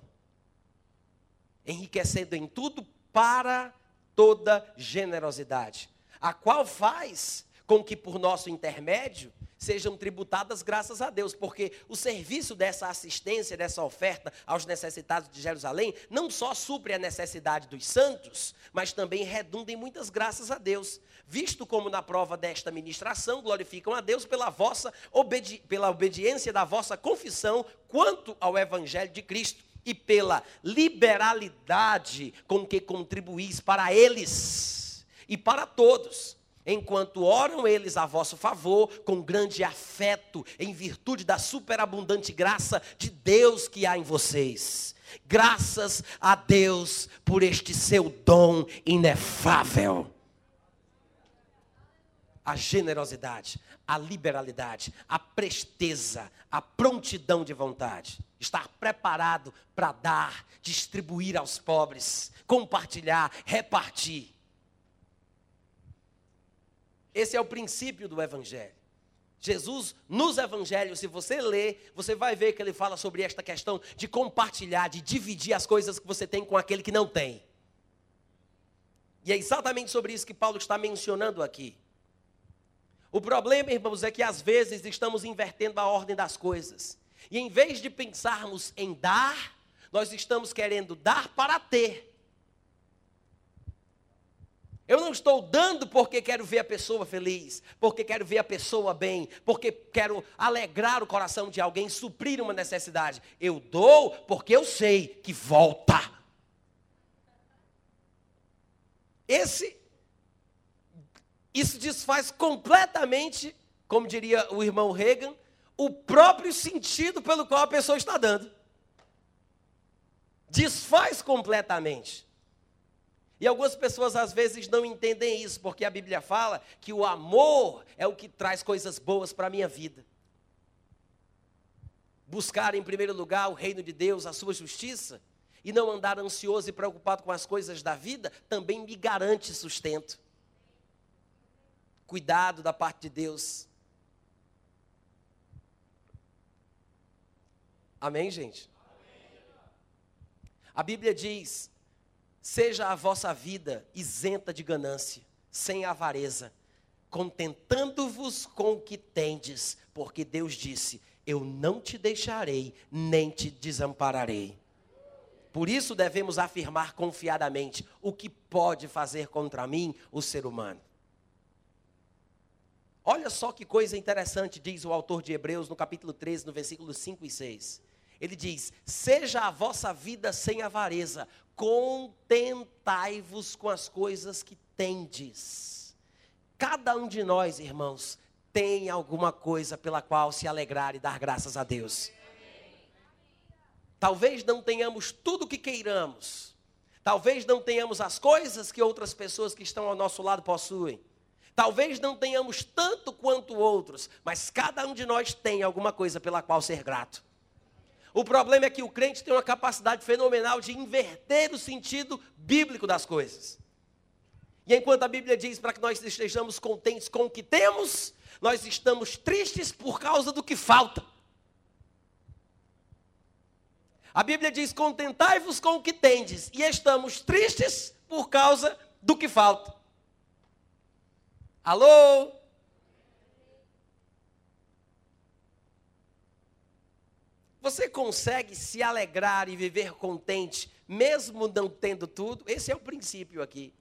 Enriquecendo em tudo para toda generosidade, a qual faz com que por nosso intermédio sejam tributadas graças a Deus, porque o serviço dessa assistência, dessa oferta aos necessitados de Jerusalém, não só supre a necessidade dos santos, mas também redunda em muitas graças a Deus. Visto como na prova desta ministração glorificam a Deus pela vossa obedi pela obediência da vossa confissão quanto ao evangelho de Cristo e pela liberalidade com que contribuís para eles e para todos enquanto oram eles a vosso favor, com grande afeto, em virtude da superabundante graça de Deus que há em vocês. Graças a Deus por este seu dom inefável. A generosidade, a liberalidade, a presteza, a prontidão de vontade. Estar preparado para dar, distribuir aos pobres, compartilhar, repartir. Esse é o princípio do Evangelho. Jesus, nos evangelhos, se você ler, você vai ver que ele fala sobre esta questão de compartilhar, de dividir as coisas que você tem com aquele que não tem. E é exatamente sobre isso que Paulo está mencionando aqui. O problema, irmãos, é que às vezes estamos invertendo a ordem das coisas. E em vez de pensarmos em dar, nós estamos querendo dar para ter. Eu não estou dando porque quero ver a pessoa feliz, porque quero ver a pessoa bem, porque quero alegrar o coração de alguém, suprir uma necessidade. Eu dou porque eu sei que volta. Esse isso desfaz completamente, como diria o irmão Reagan, o próprio sentido pelo qual a pessoa está dando. Desfaz completamente. E algumas pessoas às vezes não entendem isso, porque a Bíblia fala que o amor é o que traz coisas boas para a minha vida. Buscar em primeiro lugar o reino de Deus, a sua justiça, e não andar ansioso e preocupado com as coisas da vida, também me garante sustento. Cuidado da parte de Deus. Amém, gente? A Bíblia diz Seja a vossa vida isenta de ganância, sem avareza, contentando-vos com o que tendes, porque Deus disse: Eu não te deixarei, nem te desampararei. Por isso devemos afirmar confiadamente o que pode fazer contra mim o ser humano. Olha só que coisa interessante, diz o autor de Hebreus no capítulo 13, no versículo 5 e 6. Ele diz: Seja a vossa vida sem avareza, contentai-vos com as coisas que tendes. Cada um de nós, irmãos, tem alguma coisa pela qual se alegrar e dar graças a Deus. Talvez não tenhamos tudo o que queiramos. Talvez não tenhamos as coisas que outras pessoas que estão ao nosso lado possuem. Talvez não tenhamos tanto quanto outros, mas cada um de nós tem alguma coisa pela qual ser grato. O problema é que o crente tem uma capacidade fenomenal de inverter o sentido bíblico das coisas. E enquanto a Bíblia diz para que nós estejamos contentes com o que temos, nós estamos tristes por causa do que falta. A Bíblia diz: contentai-vos com o que tendes, e estamos tristes por causa do que falta. Alô? Você consegue se alegrar e viver contente, mesmo não tendo tudo? Esse é o princípio aqui.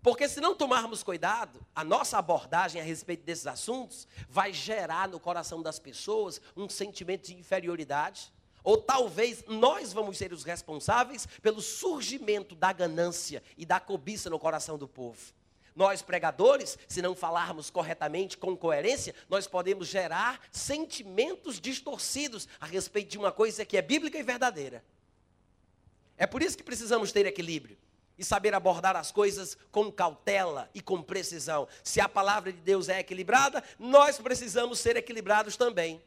Porque se não tomarmos cuidado, a nossa abordagem a respeito desses assuntos vai gerar no coração das pessoas um sentimento de inferioridade. Ou talvez nós vamos ser os responsáveis pelo surgimento da ganância e da cobiça no coração do povo. Nós, pregadores, se não falarmos corretamente, com coerência, nós podemos gerar sentimentos distorcidos a respeito de uma coisa que é bíblica e verdadeira. É por isso que precisamos ter equilíbrio e saber abordar as coisas com cautela e com precisão. Se a palavra de Deus é equilibrada, nós precisamos ser equilibrados também.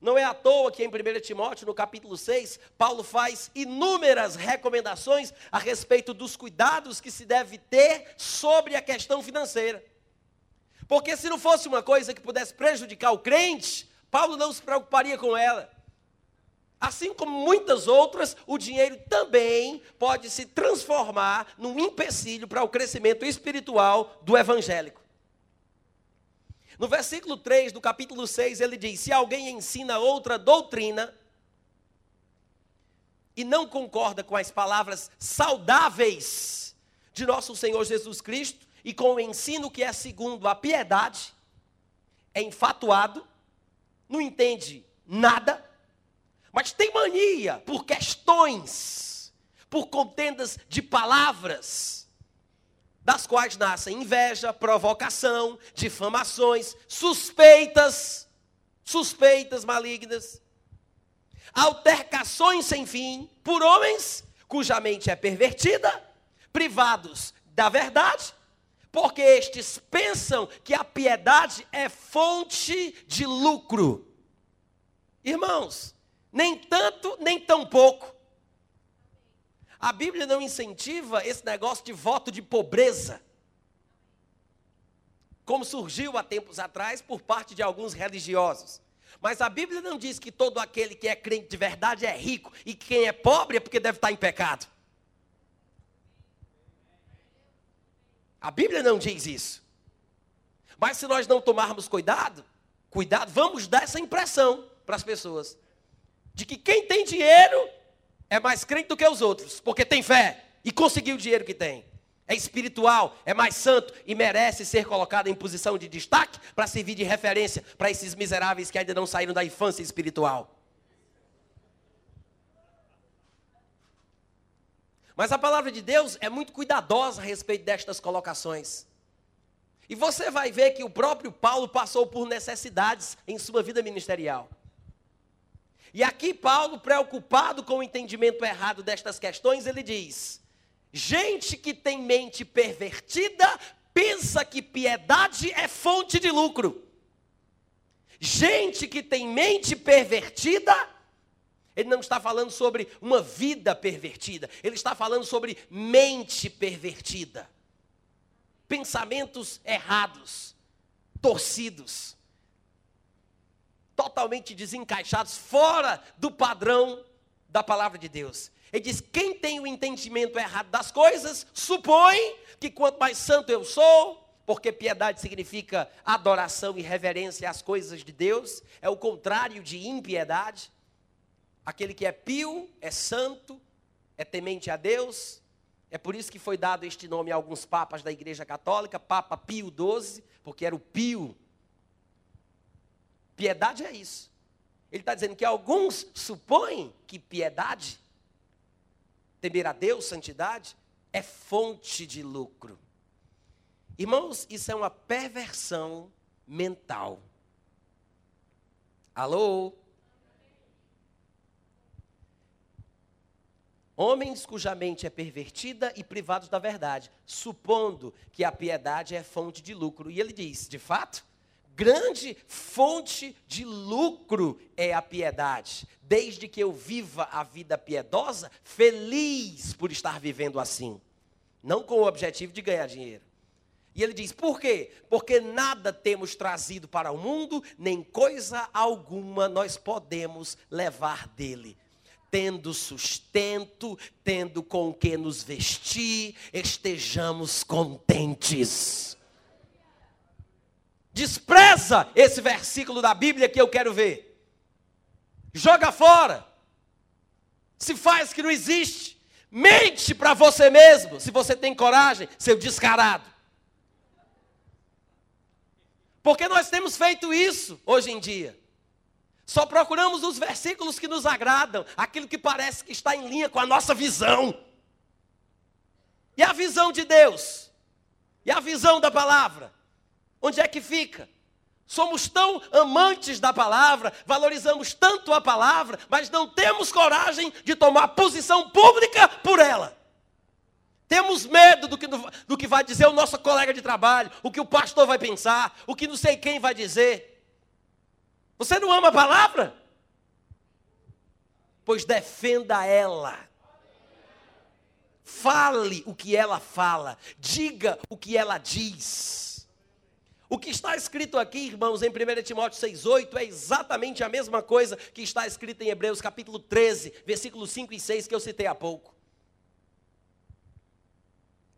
Não é à toa que em 1 Timóteo, no capítulo 6, Paulo faz inúmeras recomendações a respeito dos cuidados que se deve ter sobre a questão financeira. Porque se não fosse uma coisa que pudesse prejudicar o crente, Paulo não se preocuparia com ela. Assim como muitas outras, o dinheiro também pode se transformar num empecilho para o crescimento espiritual do evangélico. No versículo 3 do capítulo 6, ele diz: Se alguém ensina outra doutrina e não concorda com as palavras saudáveis de nosso Senhor Jesus Cristo e com o ensino que é segundo a piedade, é enfatuado, não entende nada, mas tem mania por questões, por contendas de palavras, das quais nascem inveja, provocação, difamações, suspeitas, suspeitas malignas, altercações sem fim por homens cuja mente é pervertida, privados da verdade, porque estes pensam que a piedade é fonte de lucro. Irmãos, nem tanto, nem tão pouco. A Bíblia não incentiva esse negócio de voto de pobreza. Como surgiu há tempos atrás por parte de alguns religiosos. Mas a Bíblia não diz que todo aquele que é crente de verdade é rico e que quem é pobre é porque deve estar em pecado. A Bíblia não diz isso. Mas se nós não tomarmos cuidado, cuidado, vamos dar essa impressão para as pessoas de que quem tem dinheiro é mais crente do que os outros, porque tem fé e conseguiu o dinheiro que tem. É espiritual, é mais santo e merece ser colocado em posição de destaque para servir de referência para esses miseráveis que ainda não saíram da infância espiritual. Mas a palavra de Deus é muito cuidadosa a respeito destas colocações. E você vai ver que o próprio Paulo passou por necessidades em sua vida ministerial. E aqui Paulo, preocupado com o entendimento errado destas questões, ele diz: gente que tem mente pervertida pensa que piedade é fonte de lucro. Gente que tem mente pervertida, ele não está falando sobre uma vida pervertida, ele está falando sobre mente pervertida. Pensamentos errados, torcidos totalmente desencaixados, fora do padrão da palavra de Deus. Ele diz: quem tem o entendimento errado das coisas, supõe que quanto mais santo eu sou, porque piedade significa adoração e reverência às coisas de Deus, é o contrário de impiedade. Aquele que é pio, é santo, é temente a Deus. É por isso que foi dado este nome a alguns papas da Igreja Católica, Papa Pio XII, porque era o pio Piedade é isso. Ele está dizendo que alguns supõem que piedade, temer a Deus, santidade, é fonte de lucro. Irmãos, isso é uma perversão mental. Alô? Homens cuja mente é pervertida e privados da verdade, supondo que a piedade é fonte de lucro. E ele diz: de fato, grande fonte de lucro é a piedade. Desde que eu viva a vida piedosa, feliz por estar vivendo assim. Não com o objetivo de ganhar dinheiro. E ele diz: por quê? Porque nada temos trazido para o mundo, nem coisa alguma nós podemos levar dele tendo sustento, tendo com o que nos vestir, estejamos contentes. Despreza esse versículo da Bíblia que eu quero ver. Joga fora. Se faz que não existe. Mente para você mesmo, se você tem coragem, seu descarado. Porque nós temos feito isso hoje em dia. Só procuramos os versículos que nos agradam, aquilo que parece que está em linha com a nossa visão. E a visão de Deus? E a visão da palavra? Onde é que fica? Somos tão amantes da palavra, valorizamos tanto a palavra, mas não temos coragem de tomar posição pública por ela. Temos medo do que, do que vai dizer o nosso colega de trabalho, o que o pastor vai pensar, o que não sei quem vai dizer. Você não ama a palavra? Pois defenda ela. Fale o que ela fala, diga o que ela diz. O que está escrito aqui, irmãos, em 1 Timóteo 6,8 é exatamente a mesma coisa que está escrito em Hebreus capítulo 13, versículos 5 e 6 que eu citei há pouco.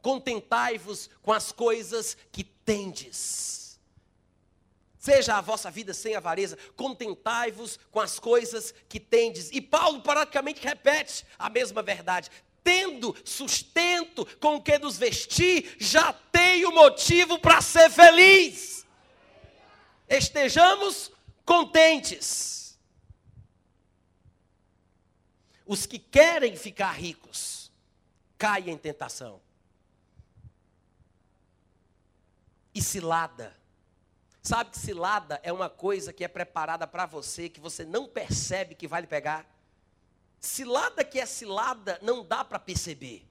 Contentai-vos com as coisas que tendes. Seja a vossa vida sem avareza, contentai-vos com as coisas que tendes. E Paulo praticamente repete a mesma verdade tendo sustento com o que nos vestir, já tenho motivo para ser feliz. Estejamos contentes. Os que querem ficar ricos caem em tentação. E cilada. Sabe que cilada é uma coisa que é preparada para você, que você não percebe que vai lhe pegar? Cilada que é cilada não dá para perceber.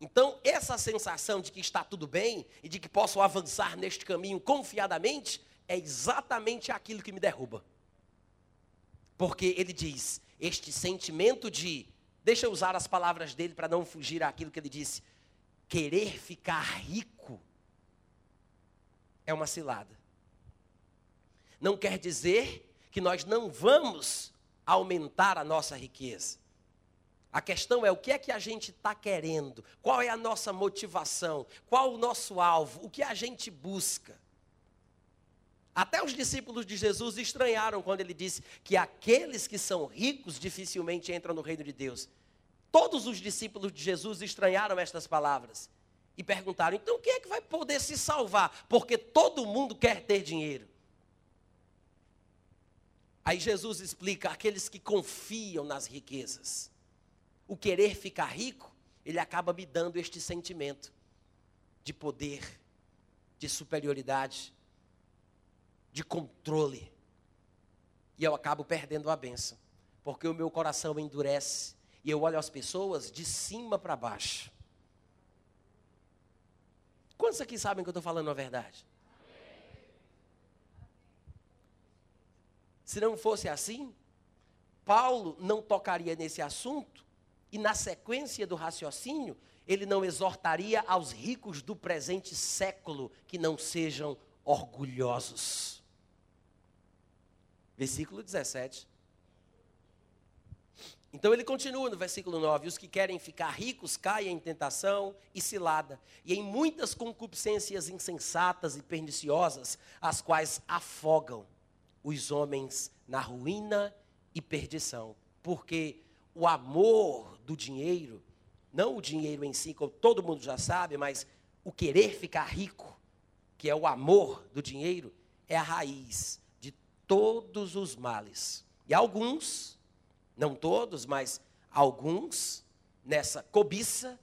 Então, essa sensação de que está tudo bem e de que posso avançar neste caminho confiadamente é exatamente aquilo que me derruba. Porque ele diz: este sentimento de, deixa eu usar as palavras dele para não fugir àquilo que ele disse, querer ficar rico é uma cilada. Não quer dizer que nós não vamos aumentar a nossa riqueza. A questão é o que é que a gente está querendo, qual é a nossa motivação, qual o nosso alvo, o que a gente busca. Até os discípulos de Jesus estranharam quando ele disse que aqueles que são ricos dificilmente entram no reino de Deus. Todos os discípulos de Jesus estranharam estas palavras e perguntaram: então quem é que vai poder se salvar? Porque todo mundo quer ter dinheiro. Aí Jesus explica: aqueles que confiam nas riquezas, o querer ficar rico, ele acaba me dando este sentimento de poder, de superioridade, de controle. E eu acabo perdendo a benção, porque o meu coração endurece e eu olho as pessoas de cima para baixo. Quantos aqui sabem que eu estou falando a verdade? Se não fosse assim, Paulo não tocaria nesse assunto e, na sequência do raciocínio, ele não exortaria aos ricos do presente século que não sejam orgulhosos. Versículo 17. Então ele continua no versículo 9: Os que querem ficar ricos caem em tentação e cilada, e em muitas concupiscências insensatas e perniciosas, as quais afogam os homens na ruína e perdição. Porque o amor do dinheiro, não o dinheiro em si, como todo mundo já sabe, mas o querer ficar rico, que é o amor do dinheiro, é a raiz de todos os males. E alguns, não todos, mas alguns, nessa cobiça,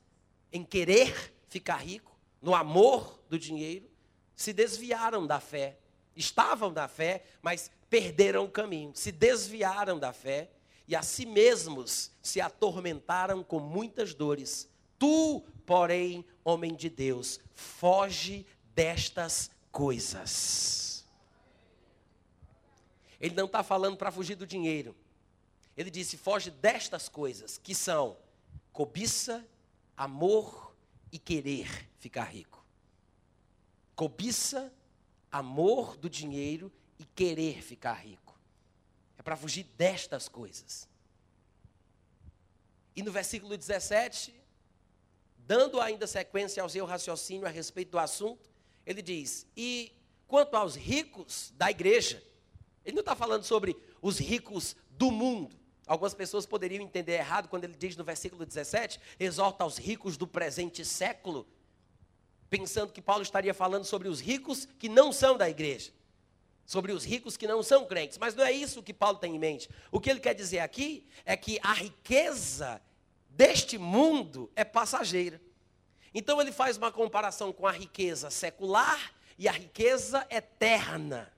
em querer ficar rico, no amor do dinheiro, se desviaram da fé estavam na fé, mas perderam o caminho, se desviaram da fé e a si mesmos se atormentaram com muitas dores. Tu, porém, homem de Deus, foge destas coisas. Ele não está falando para fugir do dinheiro. Ele disse: foge destas coisas, que são cobiça, amor e querer ficar rico. Cobiça, amor do dinheiro e querer ficar rico. É para fugir destas coisas. E no versículo 17, dando ainda sequência ao seu raciocínio a respeito do assunto, ele diz: e quanto aos ricos da igreja, ele não está falando sobre os ricos do mundo. Algumas pessoas poderiam entender errado quando ele diz no versículo 17: exorta aos ricos do presente século, pensando que Paulo estaria falando sobre os ricos que não são da igreja, sobre os ricos que não são crentes. Mas não é isso que Paulo tem em mente. O que ele quer dizer aqui é que a riqueza deste mundo é passageira. Então ele faz uma comparação com a riqueza secular e a riqueza eterna.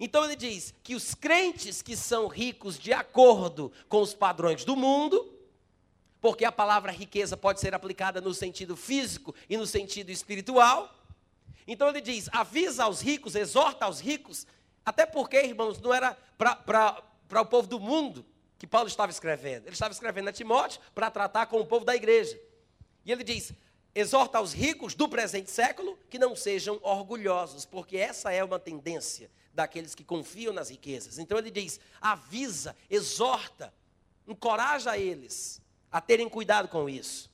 Então ele diz que os crentes que são ricos de acordo com os padrões do mundo, porque a palavra riqueza pode ser aplicada no sentido físico e no sentido espiritual. Então ele diz: avisa aos ricos, exorta aos ricos, até porque, irmãos, não era para o povo do mundo que Paulo estava escrevendo. Ele estava escrevendo a Timóteo para tratar com o povo da igreja. E ele diz: exorta aos ricos do presente século que não sejam orgulhosos, porque essa é uma tendência daqueles que confiam nas riquezas. Então ele diz: avisa, exorta, encoraja eles a terem cuidado com isso.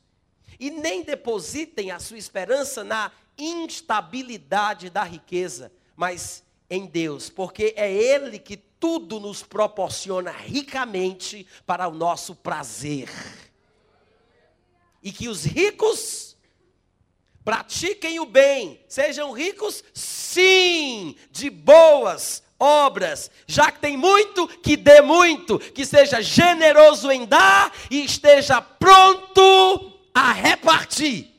E nem depositem a sua esperança na instabilidade da riqueza, mas em Deus, porque é Ele que tudo nos proporciona ricamente para o nosso prazer. E que os ricos Pratiquem o bem, sejam ricos, sim, de boas obras, já que tem muito, que dê muito, que seja generoso em dar e esteja pronto a repartir.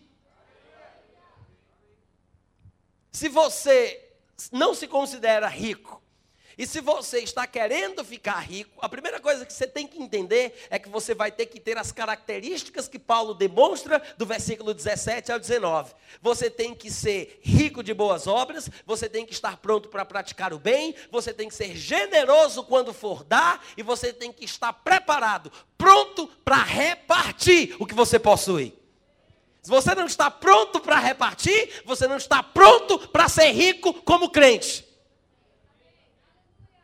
Se você não se considera rico, e se você está querendo ficar rico, a primeira coisa que você tem que entender é que você vai ter que ter as características que Paulo demonstra do versículo 17 ao 19. Você tem que ser rico de boas obras, você tem que estar pronto para praticar o bem, você tem que ser generoso quando for dar, e você tem que estar preparado, pronto para repartir o que você possui. Se você não está pronto para repartir, você não está pronto para ser rico como crente.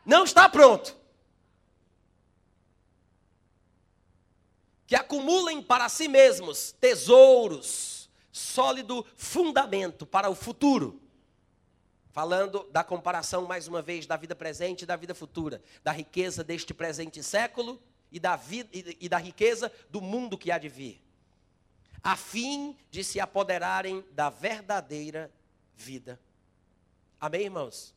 Não está pronto. Que acumulem para si mesmos tesouros, sólido fundamento para o futuro. Falando da comparação, mais uma vez, da vida presente e da vida futura, da riqueza deste presente século e da, vida, e da riqueza do mundo que há de vir, a fim de se apoderarem da verdadeira vida. Amém, irmãos?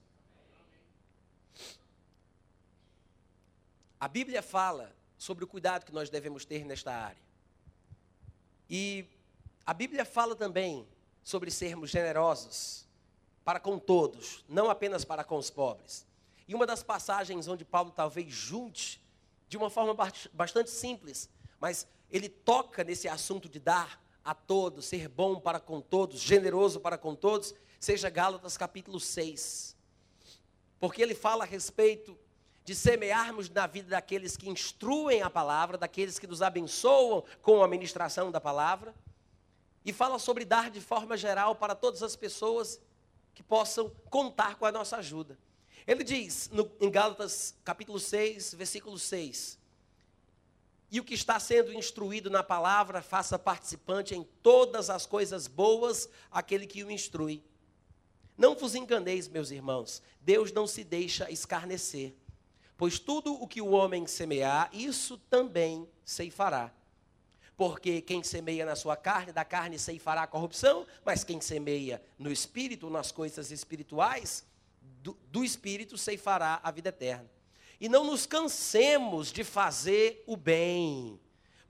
A Bíblia fala sobre o cuidado que nós devemos ter nesta área. E a Bíblia fala também sobre sermos generosos para com todos, não apenas para com os pobres. E uma das passagens onde Paulo talvez junte, de uma forma bastante simples, mas ele toca nesse assunto de dar a todos, ser bom para com todos, generoso para com todos, seja Gálatas capítulo 6. Porque ele fala a respeito de semearmos na vida daqueles que instruem a palavra, daqueles que nos abençoam com a ministração da palavra, e fala sobre dar de forma geral para todas as pessoas que possam contar com a nossa ajuda. Ele diz no, em Gálatas capítulo 6, versículo 6: E o que está sendo instruído na palavra, faça participante em todas as coisas boas aquele que o instrui. Não vos enganeis, meus irmãos, Deus não se deixa escarnecer. Pois tudo o que o homem semear, isso também ceifará. Porque quem semeia na sua carne, da carne ceifará a corrupção, mas quem semeia no espírito, nas coisas espirituais, do, do espírito ceifará a vida eterna. E não nos cansemos de fazer o bem,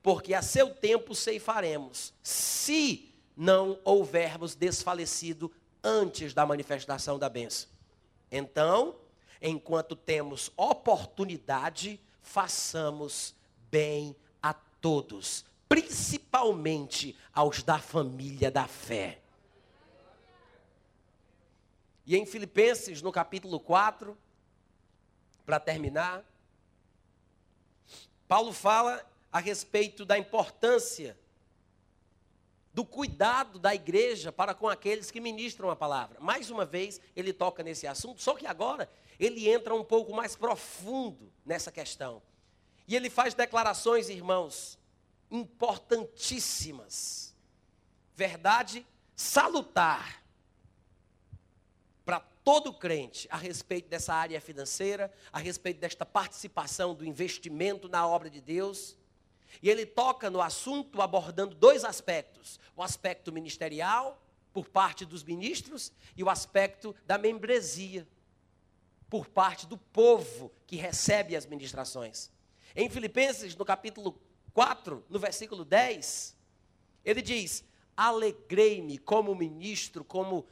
porque a seu tempo ceifaremos, se não houvermos desfalecido antes da manifestação da bênção. Então, enquanto temos oportunidade, façamos bem a todos, principalmente aos da família da fé. E em Filipenses, no capítulo 4, para terminar, Paulo fala a respeito da importância do cuidado da igreja para com aqueles que ministram a palavra. Mais uma vez, ele toca nesse assunto, só que agora ele entra um pouco mais profundo nessa questão. E ele faz declarações, irmãos, importantíssimas. verdade salutar para todo crente a respeito dessa área financeira, a respeito desta participação do investimento na obra de Deus. E ele toca no assunto abordando dois aspectos: o aspecto ministerial, por parte dos ministros, e o aspecto da membresia, por parte do povo que recebe as ministrações. Em Filipenses, no capítulo 4, no versículo 10, ele diz: Alegrei-me como ministro, como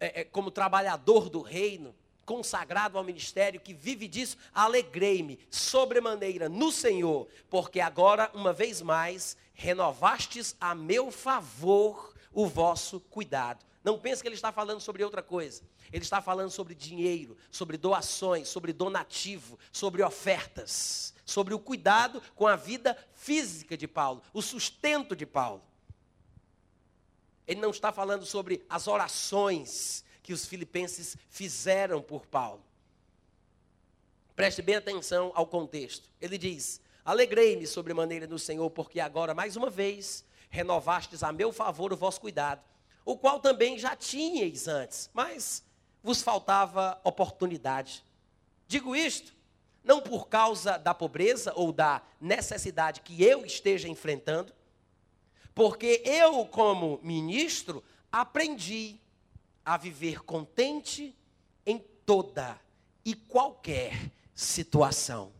é, é, como trabalhador do reino, consagrado ao ministério, que vive disso, alegrei-me sobremaneira no Senhor, porque agora, uma vez mais, renovastes a meu favor o vosso cuidado. Não pense que ele está falando sobre outra coisa. Ele está falando sobre dinheiro, sobre doações, sobre donativo, sobre ofertas, sobre o cuidado com a vida física de Paulo, o sustento de Paulo. Ele não está falando sobre as orações que os filipenses fizeram por Paulo. Preste bem atenção ao contexto. Ele diz: Alegrei-me sobremaneira no Senhor, porque agora, mais uma vez, renovastes a meu favor o vosso cuidado, o qual também já tinhais antes, mas vos faltava oportunidade. Digo isto não por causa da pobreza ou da necessidade que eu esteja enfrentando, porque eu, como ministro, aprendi a viver contente em toda e qualquer situação.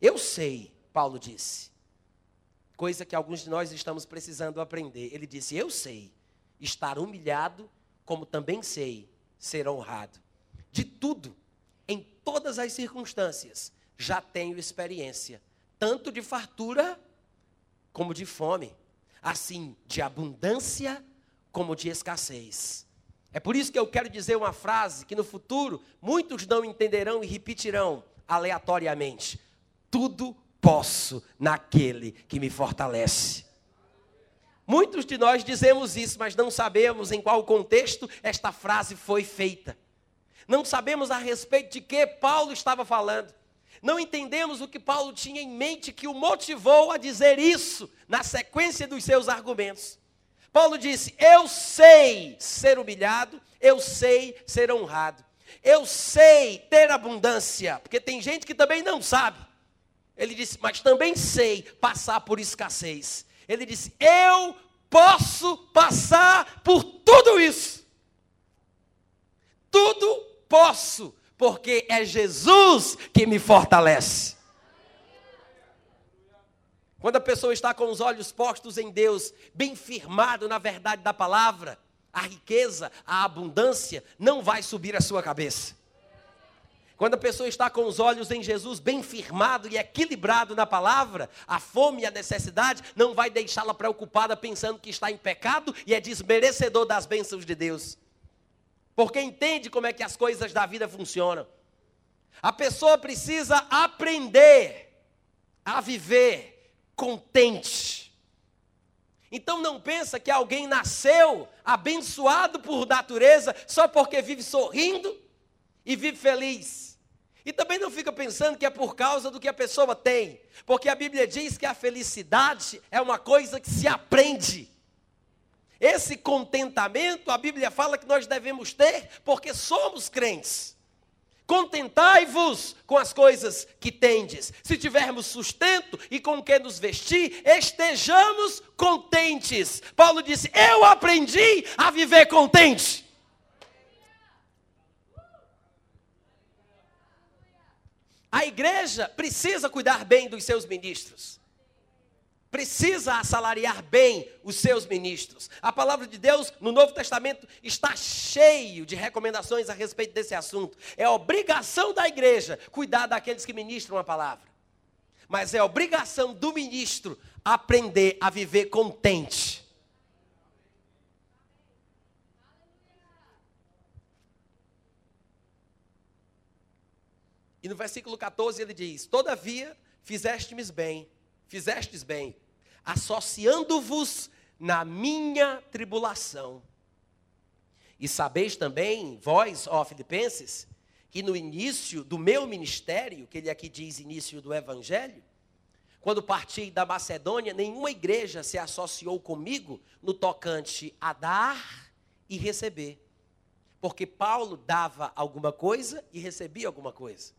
Eu sei, Paulo disse, coisa que alguns de nós estamos precisando aprender. Ele disse: Eu sei estar humilhado, como também sei ser honrado. De tudo, em todas as circunstâncias, já tenho experiência, tanto de fartura como de fome, assim de abundância como de escassez. É por isso que eu quero dizer uma frase que no futuro muitos não entenderão e repetirão aleatoriamente: Tudo posso naquele que me fortalece. Muitos de nós dizemos isso, mas não sabemos em qual contexto esta frase foi feita. Não sabemos a respeito de que Paulo estava falando. Não entendemos o que Paulo tinha em mente que o motivou a dizer isso na sequência dos seus argumentos. Paulo disse: Eu sei ser humilhado, eu sei ser honrado, eu sei ter abundância, porque tem gente que também não sabe. Ele disse: Mas também sei passar por escassez. Ele disse: Eu posso passar por tudo isso. Tudo posso porque é Jesus que me fortalece. Quando a pessoa está com os olhos postos em Deus, bem firmado na verdade da palavra, a riqueza, a abundância não vai subir a sua cabeça. Quando a pessoa está com os olhos em Jesus bem firmado e equilibrado na palavra, a fome e a necessidade não vai deixá-la preocupada pensando que está em pecado e é desmerecedor das bênçãos de Deus porque entende como é que as coisas da vida funcionam. A pessoa precisa aprender a viver contente. Então não pensa que alguém nasceu abençoado por natureza só porque vive sorrindo e vive feliz. E também não fica pensando que é por causa do que a pessoa tem, porque a Bíblia diz que a felicidade é uma coisa que se aprende. Esse contentamento, a Bíblia fala que nós devemos ter, porque somos crentes. Contentai-vos com as coisas que tendes. Se tivermos sustento e com o que nos vestir, estejamos contentes. Paulo disse: Eu aprendi a viver contente. A igreja precisa cuidar bem dos seus ministros precisa assalariar bem os seus ministros. A palavra de Deus no Novo Testamento está cheio de recomendações a respeito desse assunto. É obrigação da igreja cuidar daqueles que ministram a palavra. Mas é obrigação do ministro aprender a viver contente. E no versículo 14 ele diz: Todavia fizestes bem, fizestes bem, associando-vos na minha tribulação. E sabeis também, vós, ó Filipenses, que no início do meu ministério, que ele aqui diz início do evangelho, Quando parti da Macedônia, nenhuma igreja se associou comigo no tocante a dar e receber. Porque Paulo dava alguma coisa e recebia alguma coisa.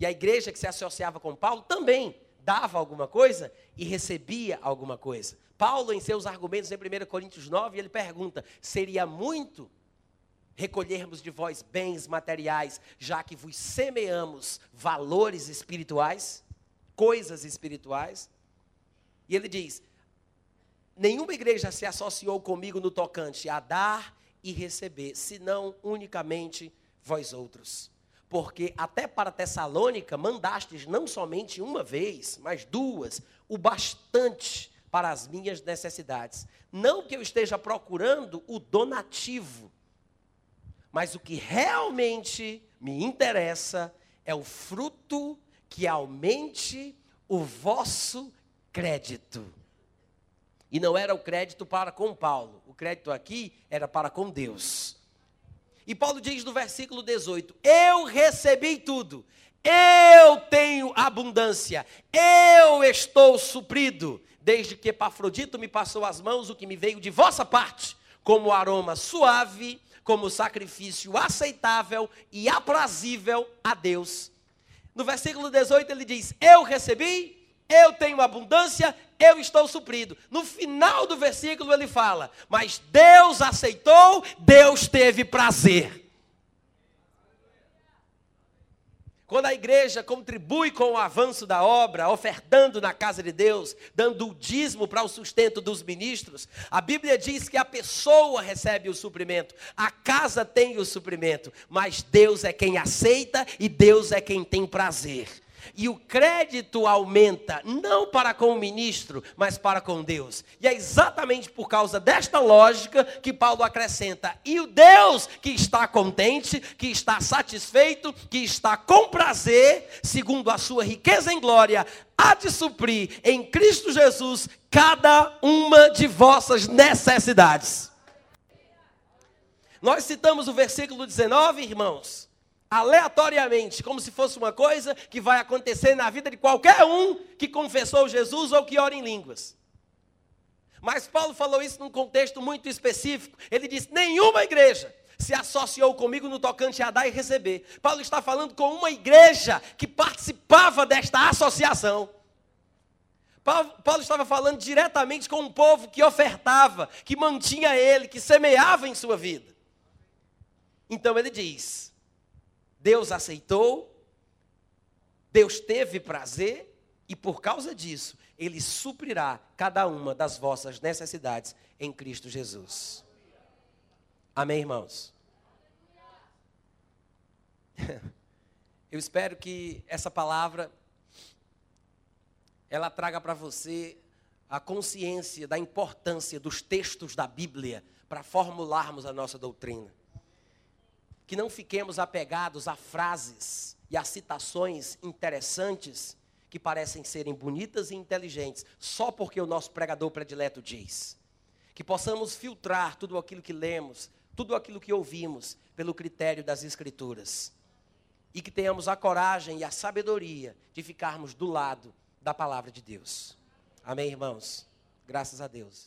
E a igreja que se associava com Paulo também dava alguma coisa e recebia alguma coisa. Paulo, em seus argumentos em 1 Coríntios 9, ele pergunta: seria muito recolhermos de vós bens materiais, já que vos semeamos valores espirituais, coisas espirituais? E ele diz: nenhuma igreja se associou comigo no tocante a dar e receber, senão unicamente vós outros porque até para Tessalônica mandastes não somente uma vez, mas duas, o bastante para as minhas necessidades. Não que eu esteja procurando o donativo, mas o que realmente me interessa é o fruto que aumente o vosso crédito. E não era o crédito para com Paulo, o crédito aqui era para com Deus. E Paulo diz no versículo 18: Eu recebi tudo, eu tenho abundância, eu estou suprido, desde que Epafrodito me passou as mãos o que me veio de vossa parte, como aroma suave, como sacrifício aceitável e aprazível a Deus. No versículo 18 ele diz: Eu recebi, eu tenho abundância, eu estou suprido. No final do versículo ele fala: Mas Deus aceitou, Deus teve prazer. Quando a igreja contribui com o avanço da obra, ofertando na casa de Deus, dando o dízimo para o sustento dos ministros, a Bíblia diz que a pessoa recebe o suprimento, a casa tem o suprimento, mas Deus é quem aceita e Deus é quem tem prazer e o crédito aumenta, não para com o ministro, mas para com Deus. E é exatamente por causa desta lógica que Paulo acrescenta: e o Deus que está contente, que está satisfeito, que está com prazer, segundo a sua riqueza em glória, há de suprir em Cristo Jesus cada uma de vossas necessidades. Nós citamos o versículo 19, irmãos aleatoriamente, como se fosse uma coisa que vai acontecer na vida de qualquer um que confessou Jesus ou que ora em línguas. Mas Paulo falou isso num contexto muito específico. Ele disse: nenhuma igreja se associou comigo no tocante a dar e receber. Paulo está falando com uma igreja que participava desta associação. Paulo, estava falando diretamente com um povo que ofertava, que mantinha ele, que semeava em sua vida. Então ele diz: Deus aceitou, Deus teve prazer, e por causa disso, Ele suprirá cada uma das vossas necessidades em Cristo Jesus. Amém, irmãos? Eu espero que essa palavra ela traga para você a consciência da importância dos textos da Bíblia para formularmos a nossa doutrina que não fiquemos apegados a frases e a citações interessantes que parecem serem bonitas e inteligentes, só porque o nosso pregador predileto diz. Que possamos filtrar tudo aquilo que lemos, tudo aquilo que ouvimos, pelo critério das Escrituras. E que tenhamos a coragem e a sabedoria de ficarmos do lado da palavra de Deus. Amém, irmãos? Graças a Deus.